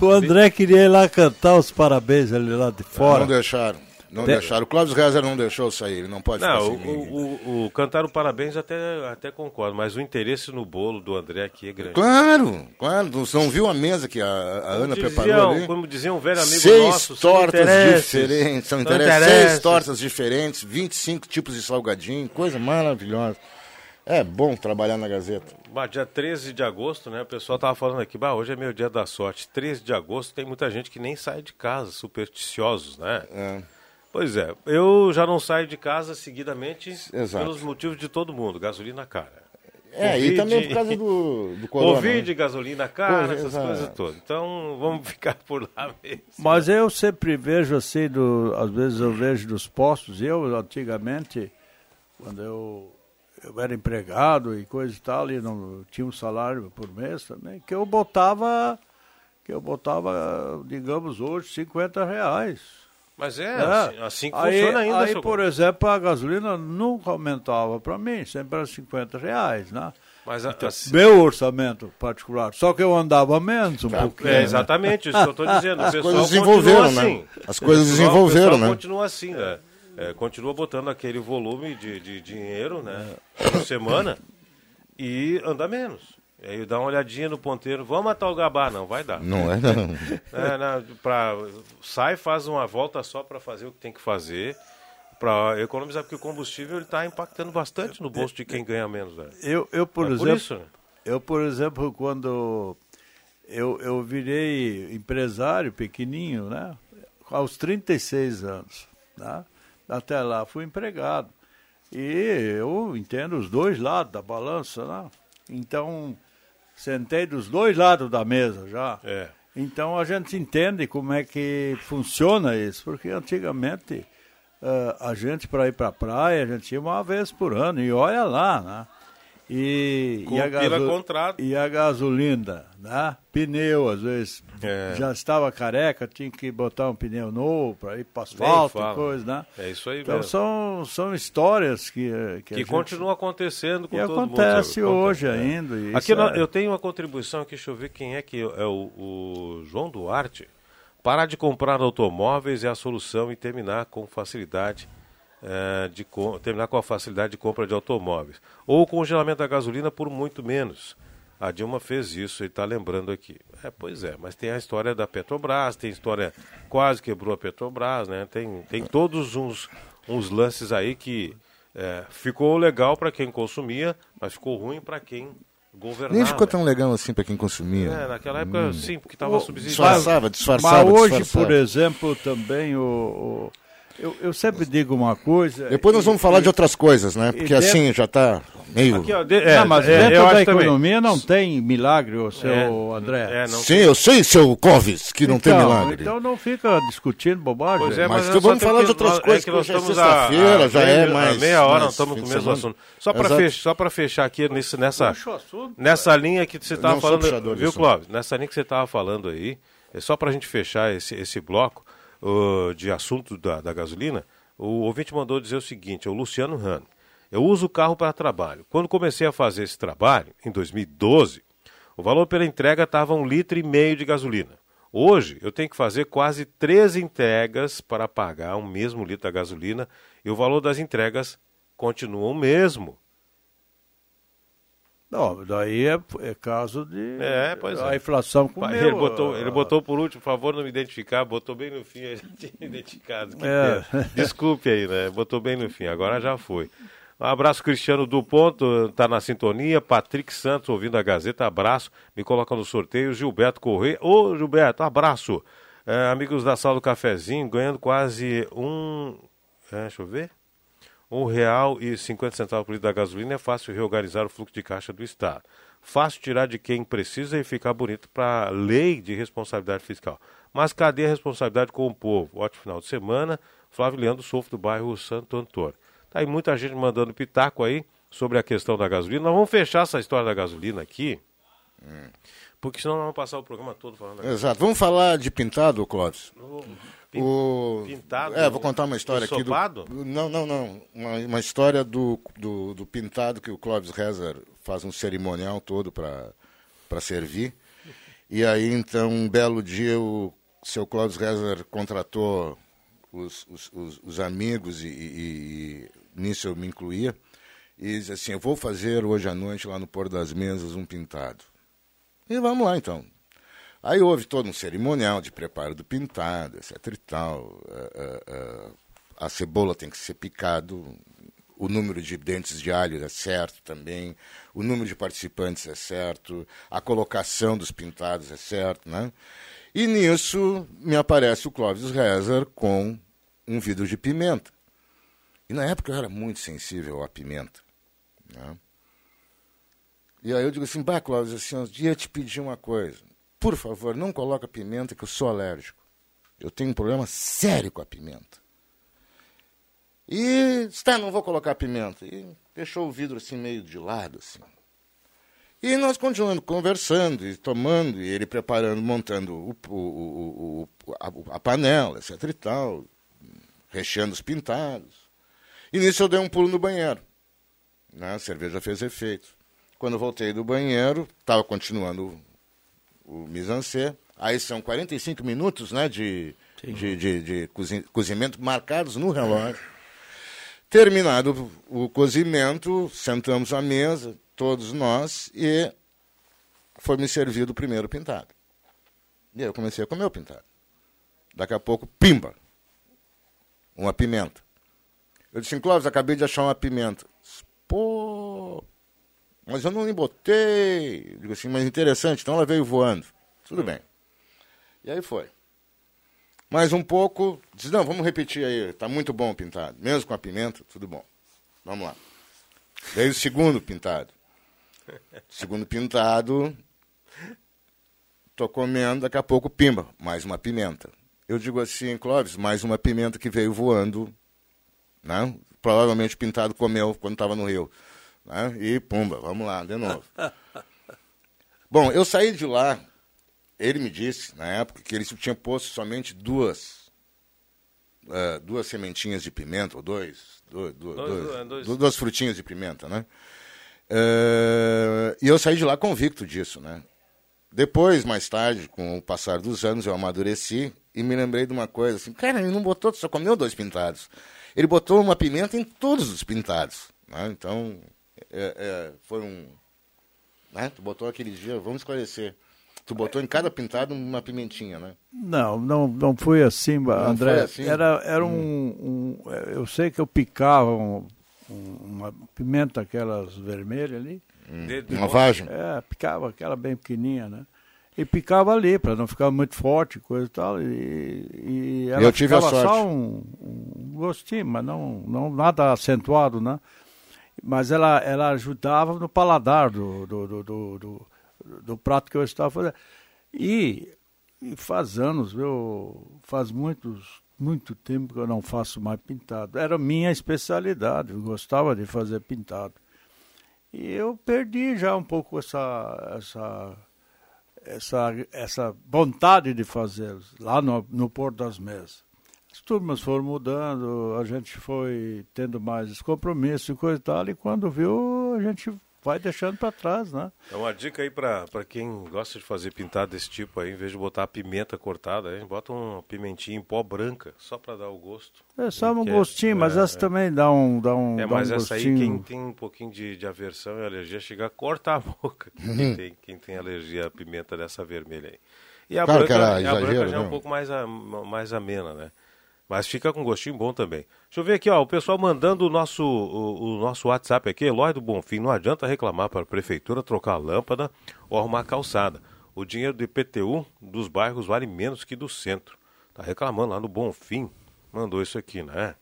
O André queria ir lá cantar os parabéns ali lá de fora. Não deixaram. Não De- deixaram. O Cláudio Rezer não deixou sair. Ele não pode Não, ficar o, o, o, cantar o parabéns até, até concordo, mas o interesse no bolo do André aqui é grande. Claro, claro. Você não viu a mesa que a, a Ana Dizia- preparou ali? Como dizia um velho amigo Seis nosso, tortas diferentes. São interesses. Seis tortas diferentes, 25 tipos de salgadinho. Coisa maravilhosa. É bom trabalhar na Gazeta. Bah, dia 13 de agosto, né? O pessoal tava falando aqui, bah, hoje é meu dia da sorte. 13 de agosto tem muita gente que nem sai de casa, supersticiosos, né? Pois é, eu já não saio de casa seguidamente Exato. pelos motivos de todo mundo, gasolina cara. É, e também por causa do, do corona. Covid, né? gasolina cara, Covid, essas exato. coisas todas. Então, vamos ficar por lá mesmo. Mas eu sempre vejo assim, do, às vezes eu vejo dos postos, eu antigamente, quando eu, eu era empregado e coisa e tal, e não tinha um salário por mês também, que eu botava, que eu botava, digamos, hoje, 50 reais. Mas é, assim, assim que aí, funciona ainda, Aí, por exemplo, a gasolina nunca aumentava para mim, sempre era 50 reais, né? Mas a- Então, assim- meu orçamento particular, só que eu andava menos um pouquinho. É exatamente isso que eu estou dizendo. O As pessoal coisas desenvolveram, continua né? assim. As coisas pessoal- desenvolveram, o pessoal né? continua assim, né? É, continua botando aquele volume de, de dinheiro, né? Por semana e anda menos. E aí dá uma olhadinha no ponteiro, vamos matar o gabá, não vai dar. Não é, não. É, na- pra, sai, faz uma volta só para fazer o que tem que fazer, para economizar, porque o combustível está impactando bastante no bolso de quem ganha menos. Velho. Eu, eu por É por exemplo, isso, né? eu por exemplo, quando eu, eu virei empresário pequenininho, né? Aos 36 anos, né? Até lá fui empregado. E eu entendo os dois lados da balança, né? Então, sentei dos dois lados da mesa já. É. Então a gente entende como é que funciona isso, porque antigamente eh, a gente para ir para a praia, a gente ia uma vez por ano, e olha lá, né? E, e, a, gaso- e a gasolina, né? Pneu, às vezes, É. já estava careca, tinha que botar um pneu novo para ir para asfalto e coisa, né? É isso aí Então mesmo. são, são histórias que, eh, que, Que, gente- continua acontecendo com E todo mundo. acontece sabe? hoje Acontece, é. ainda, e Aqui é- eu tenho uma contribuição aqui, deixa eu ver quem é que é o, o João Duarte. Parar de comprar automóveis é a solução e terminar com facilidade eh, de terminar com a facilidade de compra de automóveis. Ou o congelamento da gasolina por muito menos. A Dilma fez isso, ele está lembrando aqui. É, pois é, mas tem a história da Petrobras, tem a história quase quebrou a Petrobras, né? Tem, tem todos uns, uns lances aí que é, ficou legal para quem consumia, mas ficou ruim para quem governava. Nem ficou tão legal assim para quem consumia. É, naquela época, Hum. sim, porque estava O- subsidiado. Disfarçava, disfarçava, Mas hoje, disfarçava. por exemplo, também o. o- eu, eu sempre digo uma coisa. Depois nós e- vamos falar e- de outras coisas, né? Porque dentro- assim já tá meio. Aqui, ó, de- é, não, mas é, dentro eu da acho também. economia não tem milagre, o seu É, André. é, não Sim, eu sei, seu Clóvis, que não tem Então, milagre. Então não fica discutindo bobagem. Pois é, Mas mas, vamos tem falar que- de outras nós- coisas, que que nós é estamos sexta-feira, já é meia- mais- meia hora, mais nós estamos com o mesmo assunto. Só para fechar, fechar aqui nesse, nessa nessa linha que você estava falando, viu. Clóvis? Nessa linha que você estava falando aí, é só para a gente fechar esse, esse bloco uh, de assunto da, da gasolina. O ouvinte mandou dizer o seguinte, é o Luciano Rano. Eu uso o carro para trabalho. Quando comecei a fazer esse trabalho, em 2012, o valor pela entrega estava um litro e meio de gasolina. Hoje, eu tenho que fazer quase três entregas para pagar o mesmo litro da gasolina e o valor das entregas continua o mesmo. Não, daí é, é caso de. É, pois é. A inflação comeu. Ele botou, ele botou por último, por favor, não me identificar, botou bem no fim, eu já tinha identificado. É. Desculpe aí, né? Botou bem no fim, agora já foi. Um abraço, Cristiano do Ponto, tá na sintonia. Patrick Santos, ouvindo a Gazeta, abraço. Me coloca no sorteio. Gilberto Correia. Ô, Gilberto, abraço. É, amigos da sala do cafezinho, ganhando quase um. é, deixa eu ver. Um real e cinquenta centavos por litro da gasolina é fácil reorganizar o fluxo de caixa do Estado. Fácil tirar de quem precisa e ficar bonito para a lei de responsabilidade fiscal. Mas cadê a responsabilidade com o povo? Ótimo final de semana. Flávio Leandro Sofro, do bairro Santo Antônio. Tá aí muita gente mandando pitaco aí sobre a questão da gasolina. Nós vamos fechar essa história da gasolina aqui. Hum. Porque senão nós vamos passar o programa todo falando da Exato. Vamos falar de pintado, Clóvis? O... Pintado? É, vou contar uma história aqui. Sopado? Do... Não, não, não. Uma, uma história do, do, do, pintado que o Clóvis Rezer faz um cerimonial todo para servir. E aí, então, um belo dia, o seu Clóvis Rezer contratou os, os, os, os amigos e, e, e, nisso eu me incluía. E disse assim: Eu vou fazer hoje à noite lá no Pôr das Mesas um pintado. E vamos lá então. Aí houve todo um cerimonial de preparo do pintado, etc e tal. Uh, uh, uh, a cebola tem que ser picado, o número de dentes de alho é certo também, o número de participantes é certo, a colocação dos pintados é certo, né? E nisso me aparece o Clóvis Rezer com um vidro de pimenta. E na época eu era muito sensível à pimenta. Né? E aí eu digo assim, bah, Clóvis, assim, eu te pedir uma coisa. Por favor, não coloca pimenta que eu sou alérgico. Eu tenho um problema sério com a pimenta. E está, não vou colocar pimenta. E deixou o vidro assim meio de lado, assim. E nós continuando conversando e tomando, e ele preparando, montando o, o, o, a, a, panela, etc e tal, recheando os pintados. E nisso eu dei um pulo no banheiro. Né? A cerveja fez efeito. Quando voltei do banheiro, estava continuando o mise Aí são 45 minutos né, de, de, de, de cozimento marcados no relógio. Terminado o cozimento, sentamos à mesa, todos nós, e foi me servido o primeiro pintado. E aí eu comecei a comer o pintado. Daqui a pouco, pimba! Uma pimenta. Eu disse, Clóvis, acabei de achar uma pimenta. Pô, mas eu não me botei. Digo assim, mas interessante, então ela veio voando. Tudo hum. bem. E aí foi. Mais um pouco, diz, não, vamos repetir aí, tá muito bom o pintado. Mesmo com a pimenta, tudo bom. Vamos lá. Veio o segundo pintado. Segundo pintado, tô comendo, daqui a pouco pimba, mais uma pimenta. Eu digo assim, Clóvis, mais uma pimenta que veio voando, né? Provavelmente o pintado comeu quando estava no rio. Né? E pumba, vamos lá, de novo. Bom, eu saí de lá, ele me disse, na época, que ele tinha posto somente duas, uh, duas sementinhas de pimenta, ou dois, dois, dois, dois, dois. duas frutinhas de pimenta, né? Uh, e eu saí de lá convicto disso, né? Depois, mais tarde, com o passar dos anos, eu amadureci e me lembrei de uma coisa assim, cara, ele não botou, só comeu dois pintados. Ele botou uma pimenta em todos os pintados. Né? Então, é, é, foi um. Né? Tu botou aquele dia, vamos esclarecer. Tu botou em cada pintado uma pimentinha, né? Não, não, não foi assim, não André. Foi assim? Era, era hum. um, um, Eu sei que eu picava um, uma pimenta, aquelas vermelhas ali. Hum. Uma vagem? É, picava aquela bem pequenininha, né? E picava ali, para não ficar muito forte, coisa e tal. E, e ela eu tive ficava a sorte. só um, um gostinho, mas não, não nada acentuado, né? Mas ela, ela ajudava no paladar do, do, do, do, do prato que eu estava fazendo. E, e faz anos, eu, faz muitos, muito tempo que eu não faço mais pintado. Era minha especialidade, eu gostava de fazer pintado. E eu perdi já um pouco essa, essa, essa, essa vontade de fazer lá no, no Porto das Mesas as turmas foram mudando, a gente foi tendo mais compromisso e coisa e tal, e quando viu, a gente vai deixando para trás, né? É uma dica aí para quem gosta de fazer pintado desse tipo aí, em vez de botar a pimenta cortada, a gente bota uma pimentinha em pó branca, só para dar o gosto. É só um gostinho, é, mas essa é, também dá um dá um É, mas um essa gostinho. aí quem tem um pouquinho de, de aversão e alergia chega a cortar a boca, quem, tem, quem tem alergia à pimenta dessa vermelha aí. E a claro branca, era a branca exagero, já é um pouco mais, a, mais amena, né? Mas fica com gostinho bom também. Deixa eu ver aqui, ó, o pessoal mandando o nosso, o, o nosso WhatsApp aqui, Eloy do Bonfim. Não adianta reclamar para a prefeitura trocar a lâmpada ou arrumar calçada. O dinheiro do IPTU dos bairros vale menos que do centro. Tá reclamando lá no Bonfim. Mandou isso aqui, né?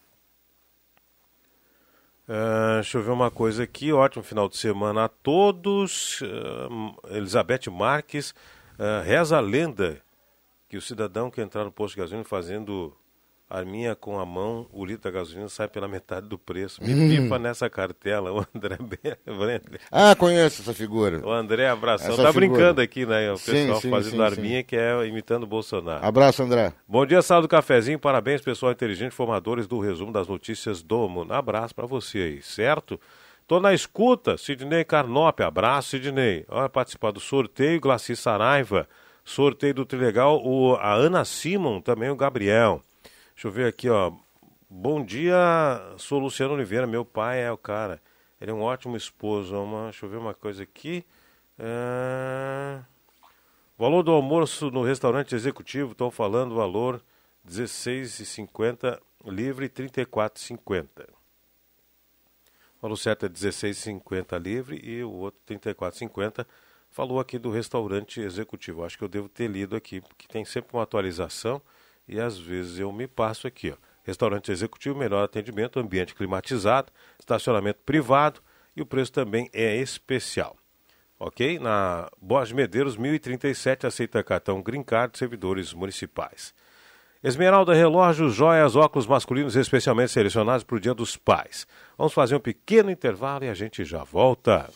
Uh, deixa eu ver uma coisa aqui. Ótimo final de semana a todos. Uh, Elizabeth Marques. Uh, reza a lenda que o cidadão que entrar no posto de gasolina fazendo arminha com a mão, o litro da gasolina sai pela metade do preço. Me Hum. pipa nessa cartela, o André Brenner. Ah, conheço essa figura. O André, abração. Essa tá figura. brincando aqui, né? O Sim, pessoal sim, fazendo sim, arminha que é imitando o Bolsonaro. Abraço, André. Bom dia, sala do cafezinho. Parabéns, pessoal inteligente, formadores do resumo das notícias do mundo. Abraço para você aí, certo? Tô na escuta, Sidney Carnop, abraço, Sidney. Olha, participar do sorteio, Glaci Saraiva. Sorteio do Trilegal, o, a Ana Simon, também o Gabriel. Deixa eu ver aqui, ó. Bom dia, sou Luciano Oliveira, meu pai é o cara. Ele é um ótimo esposo. Uma, deixa eu ver uma coisa aqui. É... Valor do almoço no restaurante executivo, estão falando valor R$ 16,50 livre R$ 34,50. O valor certo é R$ 16,50 livre e o outro R$ 34,50. Falou aqui do restaurante executivo. Acho que eu devo ter lido aqui, porque tem sempre uma atualização e às vezes eu me passo aqui. Ó. Restaurante executivo, melhor atendimento, ambiente climatizado, estacionamento privado e o preço também é especial. Ok? Na Borges Medeiros, 1037, aceita cartão Green Card, servidores municipais. Esmeralda Relógios, joias, óculos masculinos especialmente selecionados para o Dia dos Pais. Vamos fazer um pequeno intervalo e a gente já volta.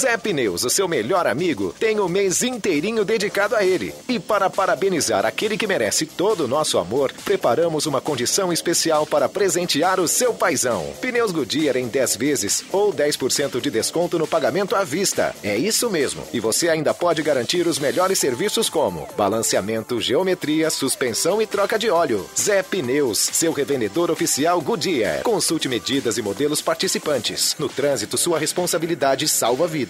Zé Pneus, o seu melhor amigo, tem o mês inteirinho dedicado a ele. E para parabenizar aquele que merece todo o nosso amor, preparamos uma condição especial para presentear o seu paizão. Pneus Goodyear em 10 vezes ou 10% de desconto no pagamento à vista. É isso mesmo. E você ainda pode garantir os melhores serviços como balanceamento, geometria, suspensão e troca de óleo. Zé Pneus, seu revendedor oficial Goodyear. Consulte medidas e modelos participantes. No trânsito, sua responsabilidade salva vidas.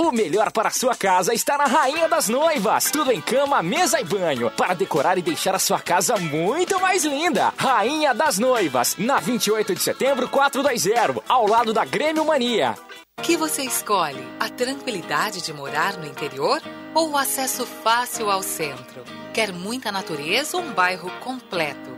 O melhor para a sua casa está na Rainha das Noivas. Tudo em cama, mesa e banho. Para decorar e deixar a sua casa muito mais linda. Rainha das Noivas, na 28 de setembro, 420, ao lado da Grêmio Mania. que você escolhe? A tranquilidade de morar no interior ou o acesso fácil ao centro? Quer muita natureza ou um bairro completo?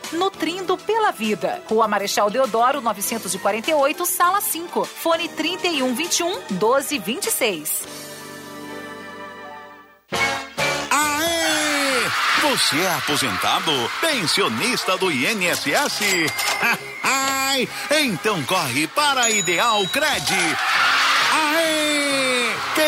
nutrindo pela vida. Rua Marechal Deodoro, 948, sala 5. Fone 3121 1226. Aê! Você é aposentado? Pensionista do INSS? Então corre para a Ideal Cred. Aê!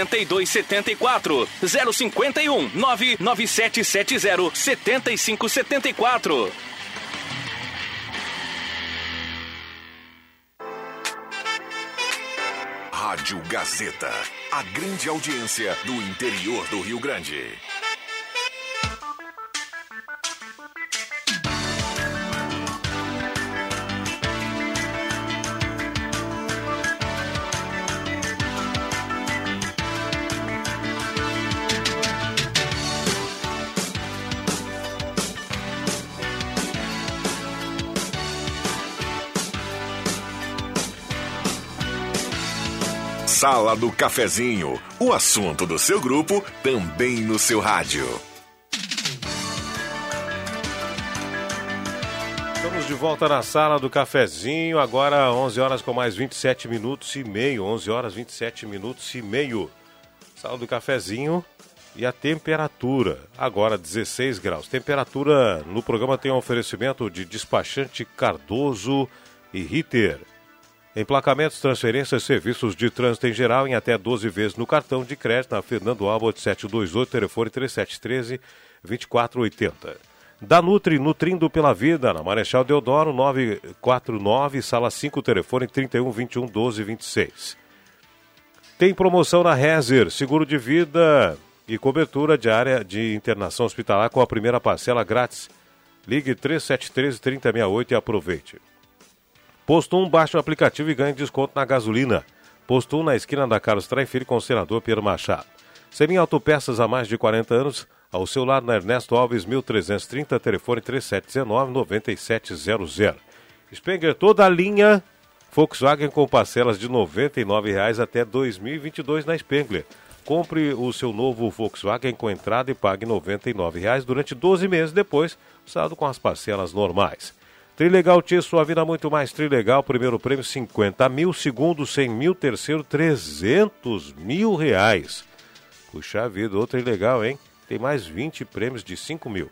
8274 051 99770 7574. Rádio Gazeta, a grande audiência do interior do Rio Grande. Sala do Cafezinho, o assunto do seu grupo também no seu rádio. Estamos de volta na sala do cafezinho, agora 11 horas com mais 27 minutos e meio, 11 horas 27 minutos e meio. Sala do cafezinho e a temperatura, agora 16 graus. Temperatura no programa tem um oferecimento de despachante Cardoso e Ritter. Emplacamentos, transferências, serviços de trânsito em geral em até 12 vezes no cartão de crédito na Fernando Albert 728, telefone 3713 2480. Da Nutri, nutrindo pela vida, na Marechal Deodoro 949, sala 5, telefone 31 21 12 26. Tem promoção na Rezer, seguro de vida e cobertura de área de internação hospitalar com a primeira parcela grátis. Ligue 3713 3068 e aproveite. Posto 1, baixe o aplicativo e ganhe desconto na gasolina. Posto 1 na esquina da Carlos Traifiri com o senador Pedro Machado. Semin Autopeças há mais de 40 anos, ao seu lado na Ernesto Alves 1330, telefone 3719-9700. Spenger, toda a linha Volkswagen com parcelas de R$ 99,00 até 2022 na Spengler. Compre o seu novo Volkswagen com entrada e pague R$ 99,00 durante 12 meses depois, usado com as parcelas normais. Trilegal Tia, sua vida muito mais Trilegal. Primeiro prêmio 50 mil, segundo 100 mil, terceiro 300 mil reais. Puxa vida, outro Trilegal, hein? Tem mais 20 prêmios de 5 mil.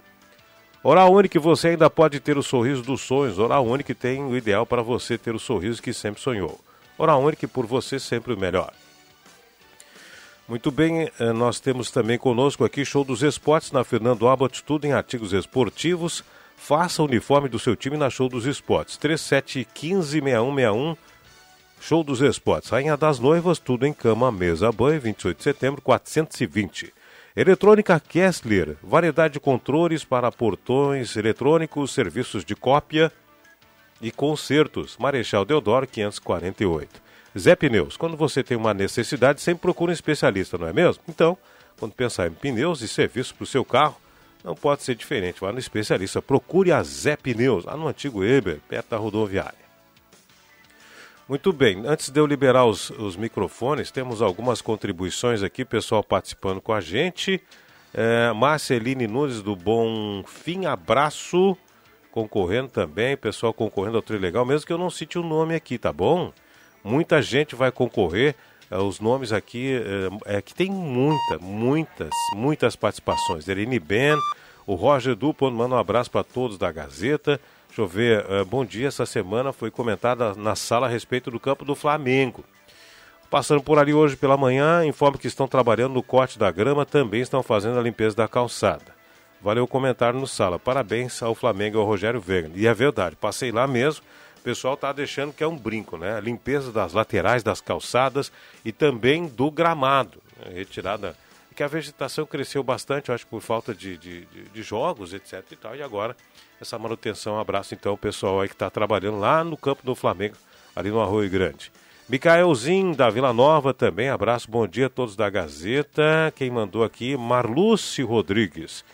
Oral Unique, você ainda pode ter o sorriso dos sonhos. Oral Unique tem o ideal para você ter o sorriso que sempre sonhou. Oral Unique, por você sempre o melhor. Muito bem, eh, nós temos também conosco aqui Show dos Esportes na Fernando Abbott, tudo em artigos esportivos Faça o uniforme do seu time na Show dos Esportes. 3715-6161. Show dos Esportes. Rainha das Noivas, tudo em cama, mesa, banho, 28 de setembro, 420. Eletrônica Kessler, variedade de controles para portões eletrônicos, serviços de cópia e consertos. Marechal Deodoro, 548. Zé Pneus, quando você tem uma necessidade, sempre procura um especialista, não é mesmo? Então, quando pensar em pneus e serviços para o seu carro, não pode ser diferente. Vá no especialista. Procure a Zé Pneus, lá no antigo Eber, perto da rodoviária. Muito bem, antes de eu liberar os, os microfones, temos algumas contribuições aqui, pessoal participando com a gente. É, Marceline Nunes do Bom Fim, abraço, concorrendo também, pessoal concorrendo ao Trilegal, mesmo que eu não cite o nome aqui, tá bom? Muita gente vai concorrer. É, os nomes aqui é, é, que tem muita, muitas, muitas participações. Eline Ben, o Roger Dupont manda um abraço para todos da Gazeta. Deixa eu ver, uh, bom dia. Essa semana foi comentada na sala a respeito do campo do Flamengo. Passando por ali hoje pela manhã, informo que estão trabalhando no corte da grama, também estão fazendo a limpeza da calçada. Valeu o comentário no sala. Parabéns ao Flamengo e ao Rogério Veiga. E é verdade, passei lá mesmo o pessoal está deixando que é um brinco, né? A limpeza das laterais das calçadas e também do gramado. Né? Retirada. Que a vegetação cresceu bastante, acho que por falta de, de, de, jogos, etc e tal. E agora, essa manutenção. Um abraço então ao pessoal aí que está trabalhando lá no campo do Flamengo, ali no Arroio Grande. Micaelzinho da Vila Nova também, abraço, bom dia a todos da Gazeta. Quem mandou aqui, Marluce Rodrigues.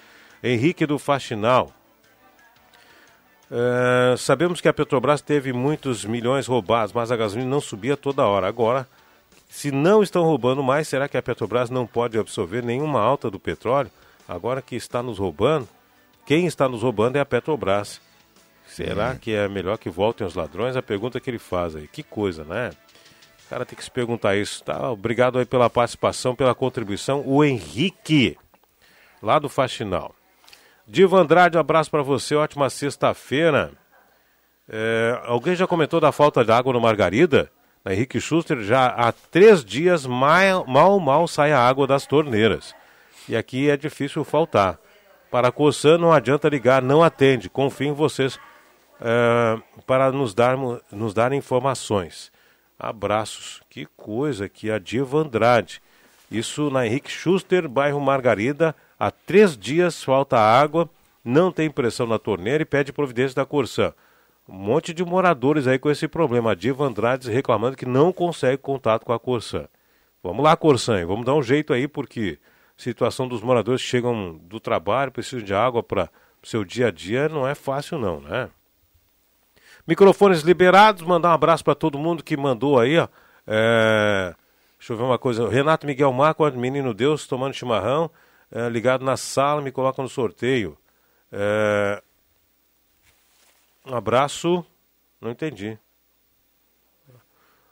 Henrique do Faxinal, é, sabemos que a Petrobras teve muitos milhões roubados, mas a gasolina não subia toda hora. Agora Se não estão roubando mais, será que a Petrobras não pode absorver nenhuma alta do petróleo? Agora que está nos roubando, quem está nos roubando é a Petrobras. Será que é melhor que voltem os ladrões? A pergunta que ele faz aí. Que coisa, né? O cara tem que se perguntar isso. Tá? Obrigado aí pela participação, pela contribuição. O Henrique, lá do Faxinal. Diva Andrade, um abraço para você. Ótima sexta-feira. É, alguém já comentou da falta de água no Margarida? Na Henrique Schuster, já há três dias mal, mal, mal sai a água das torneiras. E aqui é difícil faltar. Para Coçan não adianta ligar, não atende. Confio em vocês é, para nos dar, nos dar informações. Abraços. Que coisa que a Diva Andrade. Isso na Henrique Schuster, bairro Margarida. Há três dias falta água, não tem pressão na torneira e pede providência da Corsã. Um monte de moradores aí com esse problema. A Diva Andrade reclamando que não consegue contato com a Corsã. Vamos lá, Corsã, vamos dar um jeito aí, porque a situação dos moradores que chegam do trabalho, precisam de água para seu dia a dia, não é fácil não, né? Microfones liberados, mandar um abraço para todo mundo que mandou aí, ó. É... Deixa eu ver uma coisa. Renato Miguel Marco, menino Deus, tomando chimarrão, é, ligado na sala, me coloca no sorteio. É... Um abraço. Não entendi.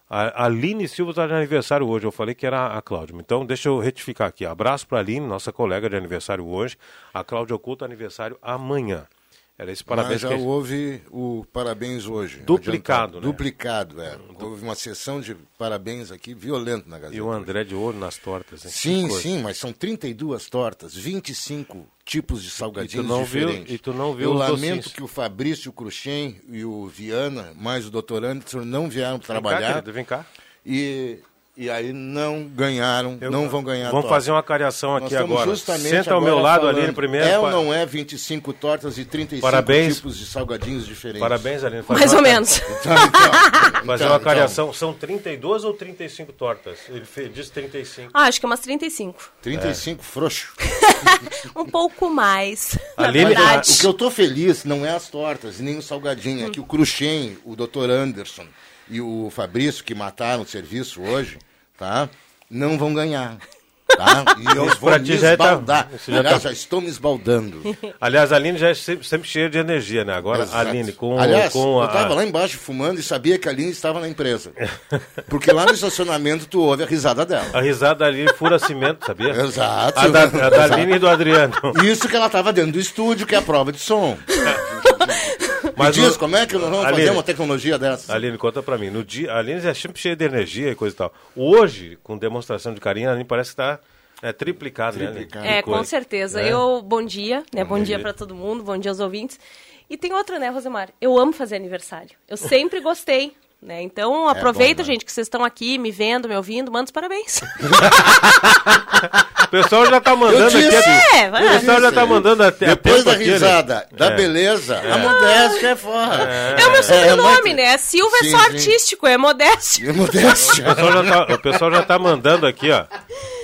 A Aline Silva está de aniversário hoje. Eu falei que era a Cláudia. Então, deixa eu retificar aqui. Abraço para a Aline, nossa colega de aniversário hoje. A Cláudia Oculta, aniversário amanhã. Era esse parabéns Mas já que houve o parabéns hoje. Duplicado, Adiantado. né? Duplicado, é. Houve uma sessão de parabéns aqui violento na Gazeta. E o André de ouro nas tortas. hein? Sim, sim, mas são 32 tortas, 25 tipos de salgadinhos E tu não viu- diferentes. e tu não viu Eu lamento docinhos. que o Fabrício Cruxem e o Viana, mais o doutor Anderson, não vieram Vem cá, trabalhar. querido, vem cá. E, e aí não ganharam, Eu- não vão ganhar Vamos torta. fazer uma cariação Nós aqui estamos agora. justamente Senta ao agora meu lado, falando, Aline, primeiro. É ou não é 25 tortas e 35 Parabéns. tipos de salgadinhos diferentes? Parabéns, Aline. Mais uma- ou menos. Então, então, Fazer então, uma cariação. São 32 ou 35 tortas? Ele fe- diz 35. Ah, acho que umas 35. 35 frouxo. Um pouco mais. na Aline, verdade. o que eu tô feliz não é as tortas, nem o salgadinho, é que o Cruxem, o Dr. Anderson e o Fabrício, que mataram o serviço hoje, tá? Não vão ganhar. Tá? E eu vou me já tá- esbaldar. já Aliás, tá- já estou me esbaldando. Aliás, a Aline já é sempre, sempre cheia de energia, né? Agora, Exato. Aline, com, Aliás, com eu a. estava lá embaixo fumando e sabia que a Aline estava na empresa. Porque lá no estacionamento tu ouve a risada dela. A risada da Aline fura cimento, sabia? Exato. A da, a da. Aline e do Adriano. Isso que ela estava dentro do estúdio, que é a prova de som. Mas diz, o- como é que nós vamos Aline, fazer uma tecnologia dessa? Aline, conta pra mim. No dia, a Aline é sempre cheia de energia e coisa e tal. Hoje, com demonstração de carinho, a Aline parece que tá é, triplicado, né? Aline? É, com certeza. É. Eu, bom dia, né? Bom, Bom dia dia. pra todo mundo, bom dia aos ouvintes. E tem outra, né, Rosemar? Eu amo fazer aniversário. Eu sempre gostei. Né? Então, aproveita, bom, né? gente, que vocês estão aqui me vendo, me ouvindo, manda os parabéns. O pessoal já tá mandando aqui. disse. assim, É, vai. o pessoal já tá mandando até Depois da aqui, né? risada, da É. beleza, É. a modéstia é fora. É o meu sobrenome, muito- né? Silva Sim, é só sim. artístico, é modéstia. É modéstia. O pessoal, já tá, o pessoal já tá mandando aqui, ó.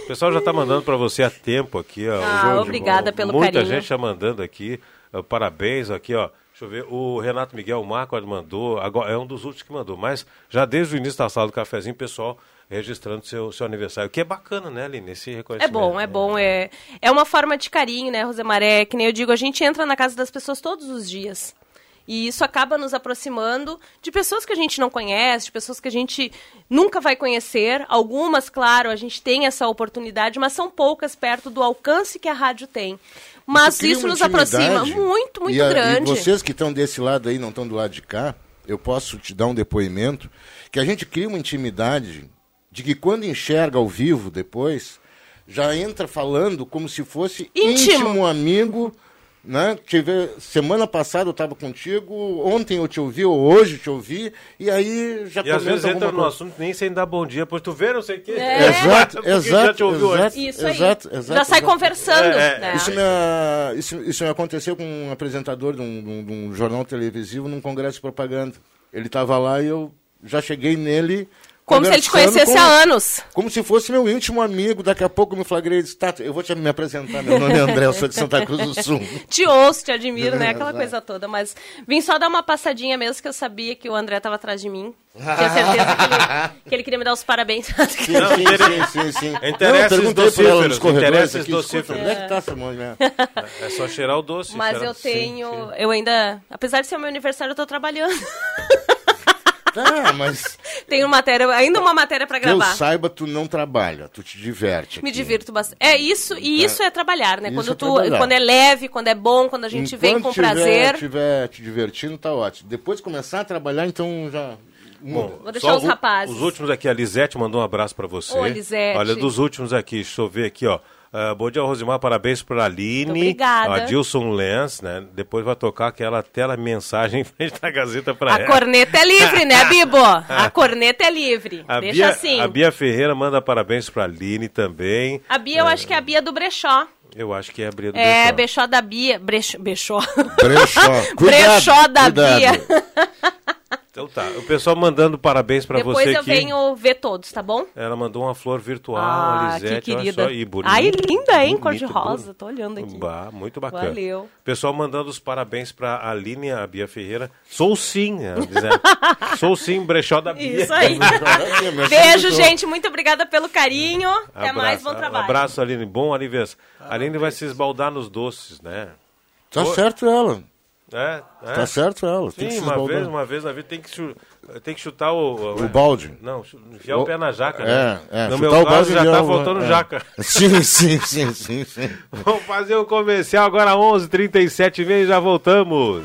O pessoal já tá mandando pra você há tempo aqui, ó. Ah, obrigada ó, pelo Muita carinho. gente tá mandando aqui. ó, Parabéns aqui, ó. Deixa eu ver. O Renato Miguel Marco mandou. Agora, é um dos últimos que mandou. Mas já desde o início da sala do cafezinho, pessoal registrando seu, seu aniversário. Que é bacana, né, Aline? Esse É reconhecimento. bom, é bom. É, é uma forma de carinho, né, Rosemar? É que nem eu digo, a gente entra na casa das pessoas todos os dias. E isso acaba nos aproximando de pessoas que a gente não conhece, de pessoas que a gente nunca vai conhecer. Algumas, claro, a gente tem essa oportunidade, mas são poucas perto do alcance que a rádio tem. Mas isso nos aproxima muito, muito E a- grande. E vocês que estão desse lado aí, não estão do lado de cá, eu posso te dar um depoimento que a gente cria uma intimidade de que quando enxerga ao vivo depois, já entra falando como se fosse Íntimo. íntimo, amigo. Né? Tive, semana passada eu estava contigo, ontem eu te ouvi, ou hoje eu te ouvi, e aí já E às vezes entra no assunto nem sem dar bom dia, pois tu vê, não sei o quê. É. Exato, Porque já exato, te ouviu exato, antes. Isso aí. exato, exato, Já sai exato. conversando. É, é, né? Isso me, isso, isso me aconteceu com um apresentador de um, de um- de um jornal televisivo num congresso de propaganda. Ele estava lá e eu já cheguei nele Como se ele te conhecesse como- há anos. Como se fosse meu íntimo amigo. Daqui a pouco eu me flagrei e disse, tá, eu vou te me apresentar. Meu nome é André, eu sou de Santa Cruz do Sul. Te ouço, te admiro, né? Aquela Exato. coisa toda. Mas vim só dar uma passadinha mesmo, que eu sabia que o André estava atrás de mim. Tinha certeza que ele, que ele queria me dar os parabéns. Sim, sim, sim, ela nos docíferos, interesses aqui, docíferos. escuta, Onde é que tá essa mulher? É só cheirar o doce. Mas cheirar- eu Sim, tenho. sim. Eu ainda. Apesar de ser o meu aniversário, eu tô trabalhando. Ah, mas Tenho matéria, ainda uma matéria pra que eu gravar. saiba, tu não trabalha, tu te diverte. Me aqui. divirto bastante. É isso, e Tá. isso é trabalhar, né? Isso Quando, é tu, trabalhar. quando é leve, quando é bom, quando a gente vem Enquanto com tiver, prazer. tiver te divertindo, tá ótimo. Depois de começar a trabalhar, então já... muda. Vou deixar Só os rapazes. Os últimos aqui, a Lisete mandou um abraço pra você. Ô, Lisete. Olha, dos últimos aqui, deixa eu ver aqui, ó. Ah, bom dia, Rosimar, parabéns pra Aline. Muito obrigada. Adilson Lenz, né? Depois vai tocar aquela tela mensagem em frente da Gazeta pra A ela. corneta é livre, né, Bibo? A corneta é livre. A Deixa Bia, assim. a Bia Ferreira manda parabéns pra Aline também. A Bia, eu acho que é a Bia do Brechó. Eu acho que é a Bria do É, Brechó. Brechó da Bia. Brechó. Brechó, Brechó. Cuidado, Brechó da cuidado. Bia. Então tá, o pessoal mandando parabéns pra Depois você eu aqui. venho ver todos, tá bom? Ela mandou uma flor virtual, Ah, a Lisete, que olha querida. só, e bonita. Ai, linda, hein? bonito, Cor-de-rosa. bonito. Tô olhando aqui. Bah, muito bacana. Valeu. Pessoal mandando os parabéns pra Aline e a Bia Ferreira. Sou sim, ela dizendo. Sou sim, brechó da Bia. Isso aí. Beijo, gente. Muito obrigada pelo carinho. Até mais, bom trabalho. Abraço, Aline. Bom aniversário. A Aline vai se esbaldar nos doces, né? Tá Pô, certo ela. É, é. Tá certo ela. Sim, tem que uma vez, uma vez na vida tem que, tem que chutar o... O balde. Não, enfiar o, O- pé na jaca, É, né? é, No chutar meu o caso balde já tá o- faltando é. jaca. Sim, sim, sim, sim, sim. Vamos fazer o comercial agora 11h37 e já voltamos.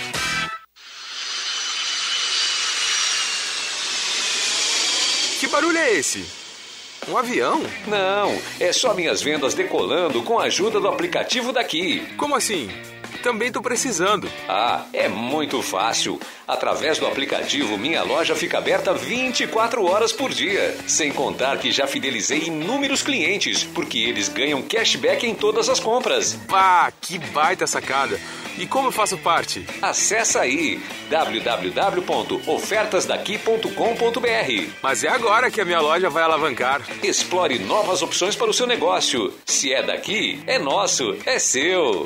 Que barulho é esse? Um avião? Não, é só minhas vendas decolando com a ajuda do aplicativo daqui. Como assim? Também tô precisando. Ah, é muito fácil. Através do aplicativo, minha loja fica aberta 24 horas por dia. Sem contar que já fidelizei inúmeros clientes, porque eles ganham cashback em todas as compras. Ah, que baita sacada. E como eu faço parte? Acesse aí www.ofertasdaqui.com.br. Mas é agora que a minha loja vai alavancar. Explore novas opções para o seu negócio. Se é daqui, é nosso, é seu.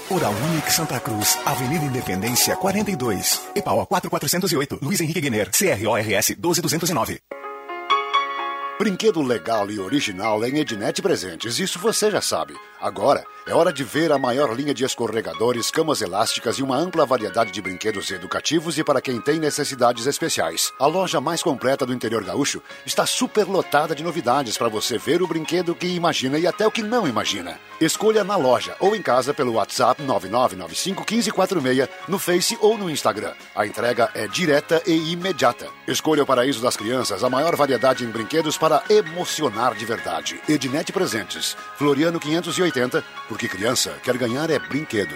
Oral Unique Santa Cruz, Avenida Independência 42, EPAO 4408, Luiz Henrique Guener, CRORS 12209. Brinquedo legal e original em Ednet Presentes, isso você já sabe. Agora é hora de ver a maior linha de escorregadores, camas elásticas e uma ampla variedade de brinquedos educativos e para quem tem necessidades especiais. A loja mais completa do interior gaúcho está super lotada de novidades para você ver o brinquedo que imagina e até o que não imagina. Escolha na loja ou em casa pelo WhatsApp 9995 1546, no Face ou no Instagram. A entrega é direta e imediata. Escolha o Paraíso das Crianças, a maior variedade em brinquedos para emocionar de verdade. Ednet Presentes, Floriano 580, porque criança quer ganhar é brinquedo.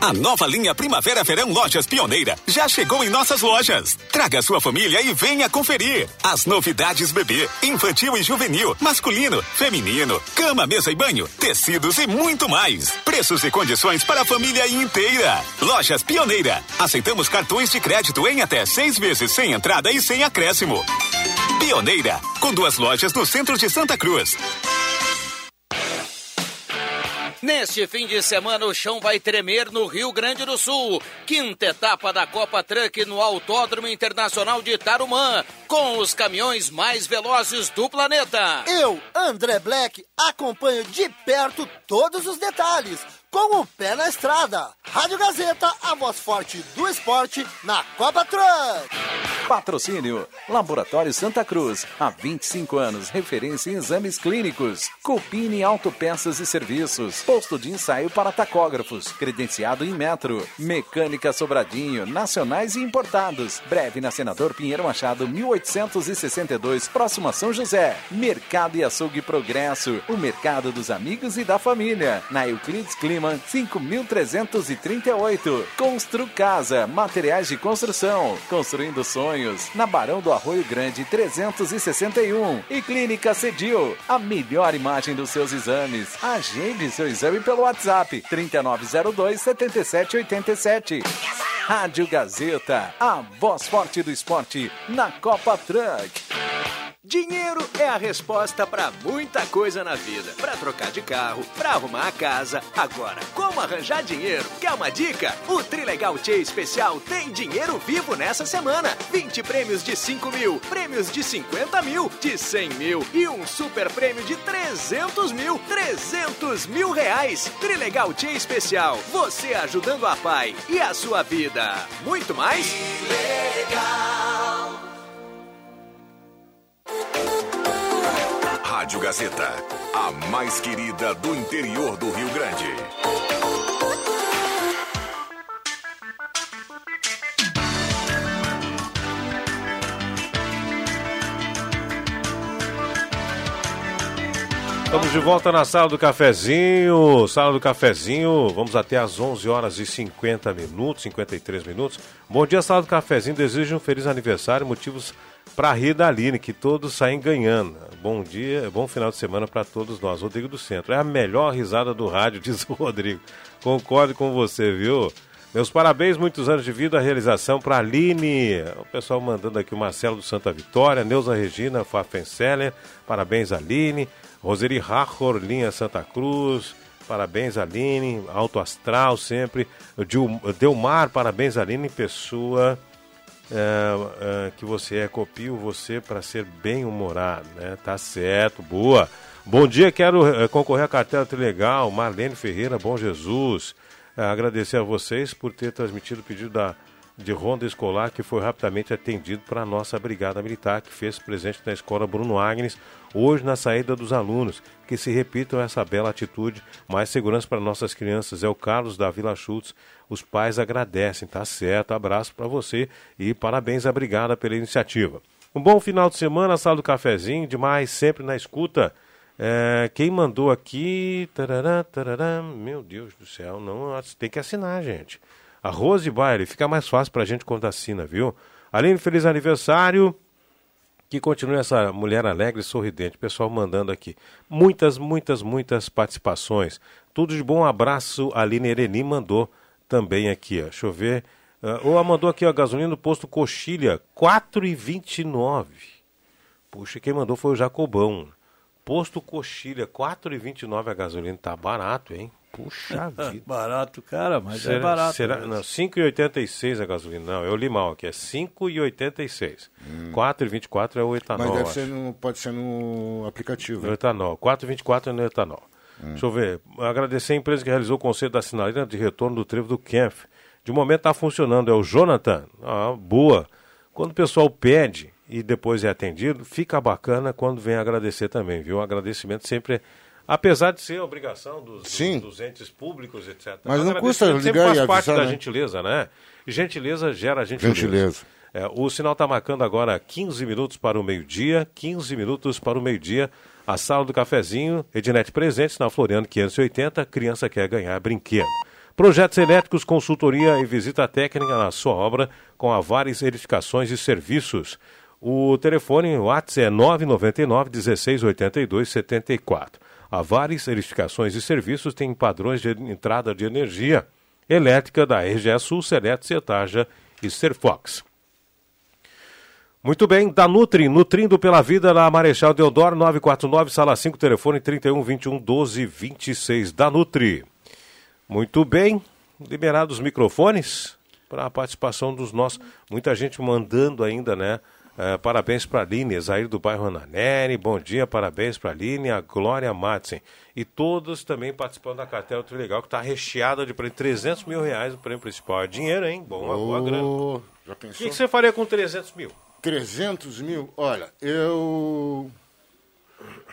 A nova linha Primavera Verão Lojas Pioneira já chegou em nossas lojas. Traga sua família e venha conferir. As novidades bebê, infantil e juvenil, masculino, feminino, cama, mesa e banho, tecidos e muito mais. Preços e condições para a família inteira. Lojas Pioneira. Aceitamos cartões de crédito em até seis vezes sem entrada e sem acréscimo. Pioneira, com duas lojas no centro de Santa Cruz. Neste fim de semana, o chão vai tremer no Rio Grande do Sul. Quinta etapa da Copa Truck no Autódromo Internacional de Tarumã, com os caminhões mais velozes do planeta. Eu, André Black, acompanho de perto todos os detalhes com o pé na estrada. Rádio Gazeta, a voz forte do esporte na Copa Truck. Patrocínio: Laboratório Santa Cruz. Há 25 anos, referência em exames clínicos. Copini Autopeças e Serviços. Posto de ensaio para tacógrafos. Credenciado em metro. Mecânica Sobradinho. Nacionais e importados. Breve na Senador Pinheiro Machado, 1862, próximo a São José. Mercado e Açougue Progresso. O mercado dos amigos e da família. Na Euclides Clima, 5338. Constru Casa. Materiais de construção. Construindo sonhos na Barão do Arroio Grande 361. E Clínica Cedil, a melhor imagem dos seus exames. Agende seu exame pelo WhatsApp 3902 7787. Rádio Gazeta, a voz forte do esporte na Copa Truck. Dinheiro é a resposta para muita coisa na vida. Para trocar de carro, para arrumar a casa. Agora, como arranjar dinheiro? Quer uma dica? O Trilegal Tia Especial tem dinheiro vivo nessa semana. 20 prêmios de 5 mil, prêmios de 50 mil, de 100 mil e um super prêmio de 300 mil. 300 mil reais. Trilegal Tia Especial. Você ajudando a pai e a sua vida. Muito mais? Legal. Rádio Gazeta, a mais querida do interior do Rio Grande. Estamos de volta na sala do cafezinho. Sala do cafezinho, vamos até às 11 horas e 50 minutos, 53 minutos. Bom dia, sala do cafezinho. Desejo um feliz aniversário, motivos para rir da Aline, que todos saem ganhando. Bom dia, bom final de semana para todos nós. Rodrigo do Centro. É a melhor risada do rádio, diz o Rodrigo. Concordo com você, viu? Meus parabéns, muitos anos de vida, a realização para Aline. O pessoal mandando aqui o Marcelo do Santa Vitória, Neuza Regina Fafenseller, parabéns Aline. Roseri Rachor, linha Santa Cruz, parabéns Aline. Alto Astral sempre. Delmar, parabéns Aline, pessoa é, é, que você é, copio você para ser bem humorado, né? Tá certo, boa. Bom dia, quero é, concorrer à cartela Trilegal, Marlene Ferreira, Bom Jesus. É, agradecer a vocês por ter transmitido o pedido da, de ronda escolar que foi rapidamente atendido para a nossa Brigada Militar, que fez presente na Escola Bruno Agnes, hoje na saída dos alunos. Que se repitam essa bela atitude, mais segurança para nossas crianças. É o Carlos da Vila Schultz. Os pais agradecem, tá certo? Abraço para você e parabéns à Brigada pela iniciativa. Um bom final de semana, sala do cafezinho, demais, sempre na escuta. É, quem mandou aqui. Tarará, tarará, meu Deus do céu, não tem que assinar, gente. A Rose Baile, fica mais fácil pra gente quando assina, viu? Aline, feliz aniversário. Que continue essa mulher alegre e sorridente. Pessoal mandando aqui. Muitas, muitas, muitas participações. Tudo de bom. Um abraço. Aline Ereni mandou também aqui, ó. Deixa eu ver. Uh, ou mandou aqui, ó, gasolina do posto Coxilha, 4,29. Puxa, quem mandou foi o Jacobão. Posto Coxilha, 4,29 a gasolina. Tá barato, hein? Puxa vida. barato, cara, mas será, é barato. Será, não, 5,86 a gasolina. Não, eu li mal aqui. É 5,86. Hum. 4,24 é o etanol. Mas deve ser no, pode ser no aplicativo. No etanol. 4,24 é no etanol. Hum. Deixa eu ver. Agradecer a empresa que realizou o conceito da sinaleira de retorno do trevo do Kempf. De momento está funcionando. É o Jonathan. Ah, boa. Quando o pessoal pede e depois é atendido, fica bacana quando vem agradecer também, viu? O agradecimento sempre é apesar de ser obrigação dos, dos, dos entes públicos, etc. Mas não custa ligar sempre faz e parte avisar, da né? gentileza, né? Gentileza gera gentileza. Gentileza. É, o sinal está marcando agora 15 minutos para o meio-dia, 15 minutos para o meio-dia. A sala do cafezinho, Ednet Presentes, na Floriano 580, criança quer ganhar brinquedo. Projetos elétricos, consultoria e visita técnica na sua obra com a várias edificações e serviços. O telefone WhatsApp é 999 1682 74. A Vares Edificações e Serviços tem padrões de entrada de energia elétrica da RGE Sul, Selet, Cetaja e Serfox. Muito bem, da Nutri, nutrindo pela vida na Marechal Deodoro, 949, sala 5, telefone 31 21 12 26 da Nutri. Muito bem, liberados os microfones para a participação dos nossos. Muita gente mandando ainda, né? É, parabéns para a Aline, Zair do bairro Ananeri. Bom dia, parabéns para a Aline, a Glória Madsen. E todos também participando da cartela Trilegal, que está recheada de prêmio. 300 mil reais o prêmio principal. É dinheiro, hein? Bom, uma boa grana. O que, que você faria com 300 mil? 300 mil? Olha, eu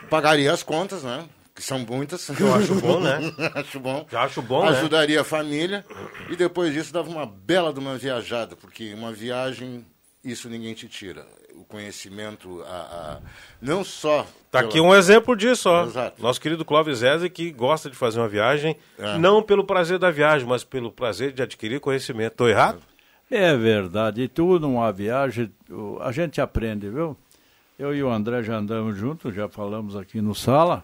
pagaria as contas, né? Que são muitas. Eu acho bom, né? acho bom. Já acho bom, né? Ajudaria a família. E depois disso dava uma bela de uma viajada, porque uma viagem, isso ninguém te tira. O conhecimento, a, a- não só... Tá pela- aqui um exemplo disso, ó. Exato. Nosso querido Clóvis Zeze, que gosta de fazer uma viagem, É. não pelo prazer da viagem, mas pelo prazer de adquirir conhecimento. Estou errado? É verdade. E tudo numa viagem, a gente aprende, viu? Eu e o André já andamos juntos, já falamos aqui no Sala.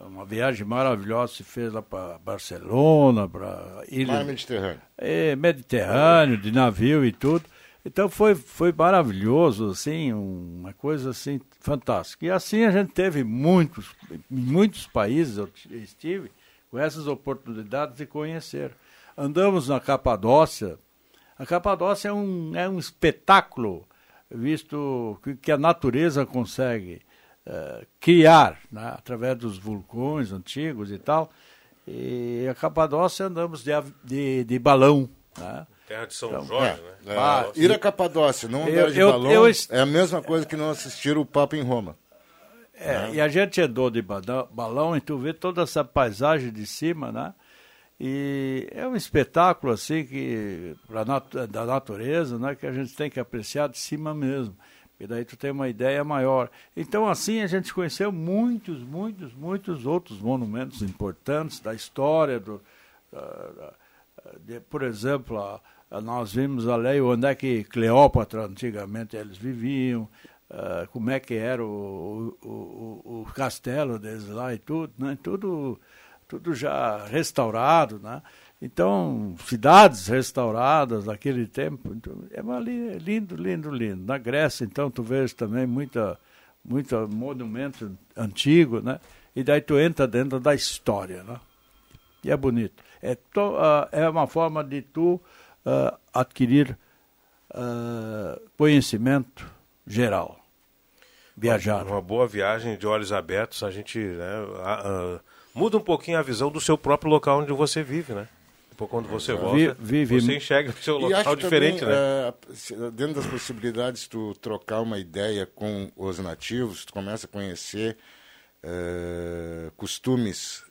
Uma viagem maravilhosa se fez lá para Barcelona, para Ilha. Mar Mediterrâneo. É, Mediterrâneo, de navio e tudo. Então foi, foi maravilhoso, assim, um- uma coisa assim fantástica. E assim a gente teve muitos, muitos países eu estive com essas oportunidades de conhecer. Andamos na Capadócia. A Capadócia é um, é um espetáculo, visto que, que a natureza consegue eh, criar, né, através dos vulcões antigos e tal. E a Capadócia andamos de, de, de balão. Né? Terra de São Então, Jorge, É, né? é, Ah, ir a Capadócia, não andar Eu- de eu- balão, eu est- é a mesma coisa que não assistir o Papa em Roma. É, E a gente andou de bada- balão e tu vê toda essa paisagem de cima, né? E é um espetáculo assim que nat- da natureza, né? Que a gente tem que apreciar de cima mesmo. E daí tu tem uma ideia maior. Então assim a gente conheceu muitos, muitos, muitos outros monumentos importantes da história do, da- da- de- por exemplo, a- nós vimos ali onde é que Cleópatra antigamente eles viviam, ah, como é que era o, o, o, o castelo deles lá e tudo, né? Tudo, tudo já restaurado, né? Então, cidades restauradas daquele tempo, então, é uma li- lindo, lindo, lindo. Na Grécia, então, tu vês também muita, muita monumento antigo, né? E daí tu entra dentro da história, né? E é bonito. É, to, ah, é uma forma de tu ah, adquirir ah, conhecimento geral. Viajar. Uma boa viagem de olhos abertos, a gente né, a- a- muda um pouquinho a visão do seu próprio local onde você vive, né? Depois quando você volta, Vi- vive- você enxerga o seu E local acho diferente, também, né? se- dentro das possibilidades, tu trocar uma ideia com os nativos, tu começa a conhecer eh, costumes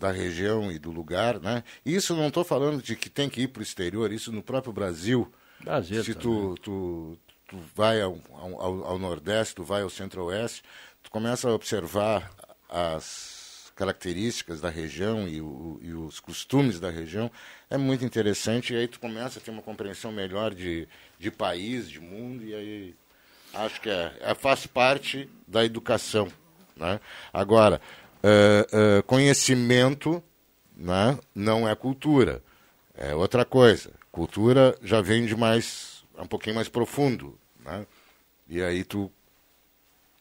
da região e do lugar, né? Isso não estou falando de que tem que ir para o exterior, isso no próprio Brasil. Brasil se tu, tu, tu vai ao, ao, ao Nordeste, tu vai ao Centro-Oeste, tu começa a observar as características da região e, o- e os costumes da região, é muito interessante, e aí tu começa a ter uma compreensão melhor de, de país, de mundo, e aí acho que é, é, faz parte da educação. Né? Agora, eh, conhecimento né, não é cultura, é outra coisa. Cultura já vem de mais, é um pouquinho mais profundo, né? e aí tu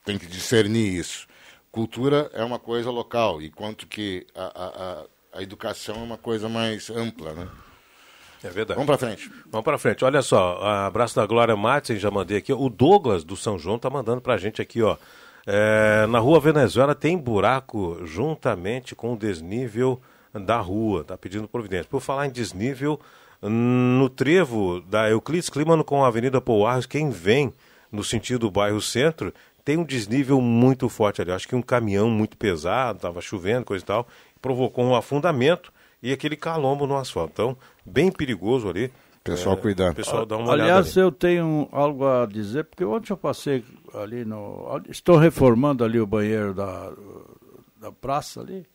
tem que discernir isso. Cultura é uma coisa local, enquanto que a, a, a, a educação é uma coisa mais ampla. Né? É verdade. Vamos para frente. Vamos para frente. Olha só, abraço da Glória Martins, já mandei aqui. O Douglas do São João tá mandando pra gente aqui, ó. É, na rua Venezuela tem buraco juntamente com o desnível da rua. Tá pedindo providência. Por falar em desnível, no trevo da Euclides Clímano com a Avenida Pouarros, quem vem no sentido do bairro Centro, tem um desnível muito forte ali. Acho que um caminhão muito pesado, estava chovendo, coisa e tal, provocou um afundamento e aquele calombo no asfalto. Então, bem perigoso ali. Pessoal, cuidado. Pessoal, dá uma olhada Aliás, ali. eu tenho algo a dizer, porque ontem eu passei ali no. Estou reformando ali o banheiro da, da praça ali.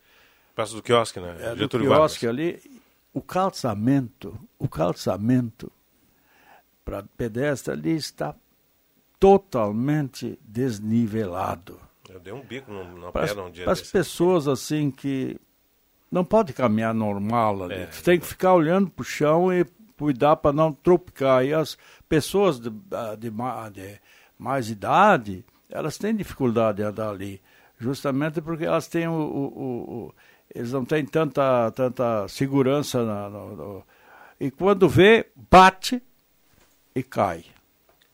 Praça do quiosque, né? É, do quiosque Vargas. ali. O calçamento, o calçamento para pedestre ali está totalmente desnivelado. Eu dei um bico Para pedra um dia as desse. pessoas assim que não pode caminhar normal ali. É, Você tem que ficar olhando para o chão e cuidar para não tropicar. E as pessoas de, ah, de, de mais idade, elas têm dificuldade de andar ali, justamente porque elas têm o, o, o eles não têm tanta, tanta segurança. Na, no, no, e quando vê, bate e cai.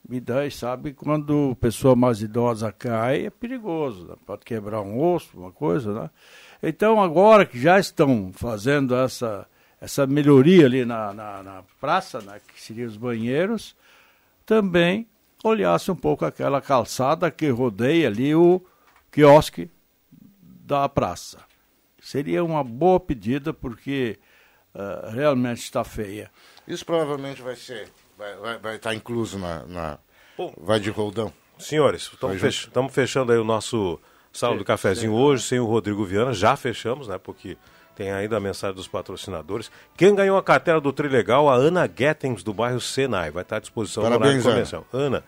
E daí, sabe, quando pessoa mais idosa cai, é perigoso, né? pode quebrar um osso, uma coisa, né? Então, agora que já estão fazendo essa, essa melhoria ali na, na, na praça, né, que seriam os banheiros, também olhasse um pouco aquela calçada que rodeia ali o quiosque da praça. Seria uma boa pedida, porque uh, realmente está feia. Isso provavelmente vai ser, vai, vai, vai estar incluso na, na vai de roldão. Senhores, estamos fech, fechando aí o nosso sala do cafezinho sim. hoje, sem o Rodrigo Viana, já fechamos, né, porque tem ainda a mensagem dos patrocinadores. Quem ganhou a carteira do Trilegal? A Ana Gettens, do bairro Senai. Vai estar à disposição Parabéns, no horário Ana.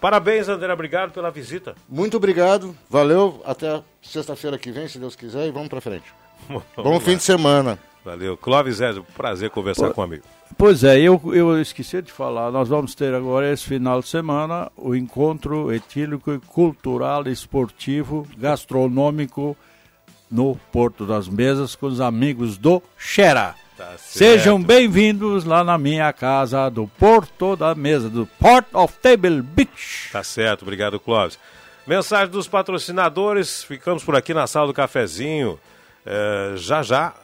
Parabéns, André. Obrigado pela visita. Muito obrigado. Valeu. Até sexta-feira que vem, se Deus quiser, e vamos para frente. Bom fim de semana. Valeu. Clóvis Zé, prazer conversar Pô, com o amigo. Pois é, eu, eu esqueci de falar, nós vamos ter agora esse final de semana o encontro etílico, cultural, esportivo, gastronômico no Porto das Mesas com os amigos do Xera. Tá Sejam bem-vindos lá na minha casa do Porto da Mesa, do Port of Table Beach. Tá certo, obrigado, Clóvis. Mensagem dos patrocinadores, ficamos por aqui na sala do cafezinho. É, já já,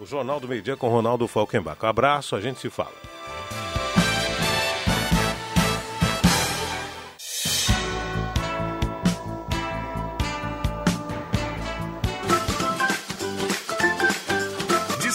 o Jornal do Meio Dia com Ronaldo Falkenbach. Um abraço, a gente se fala.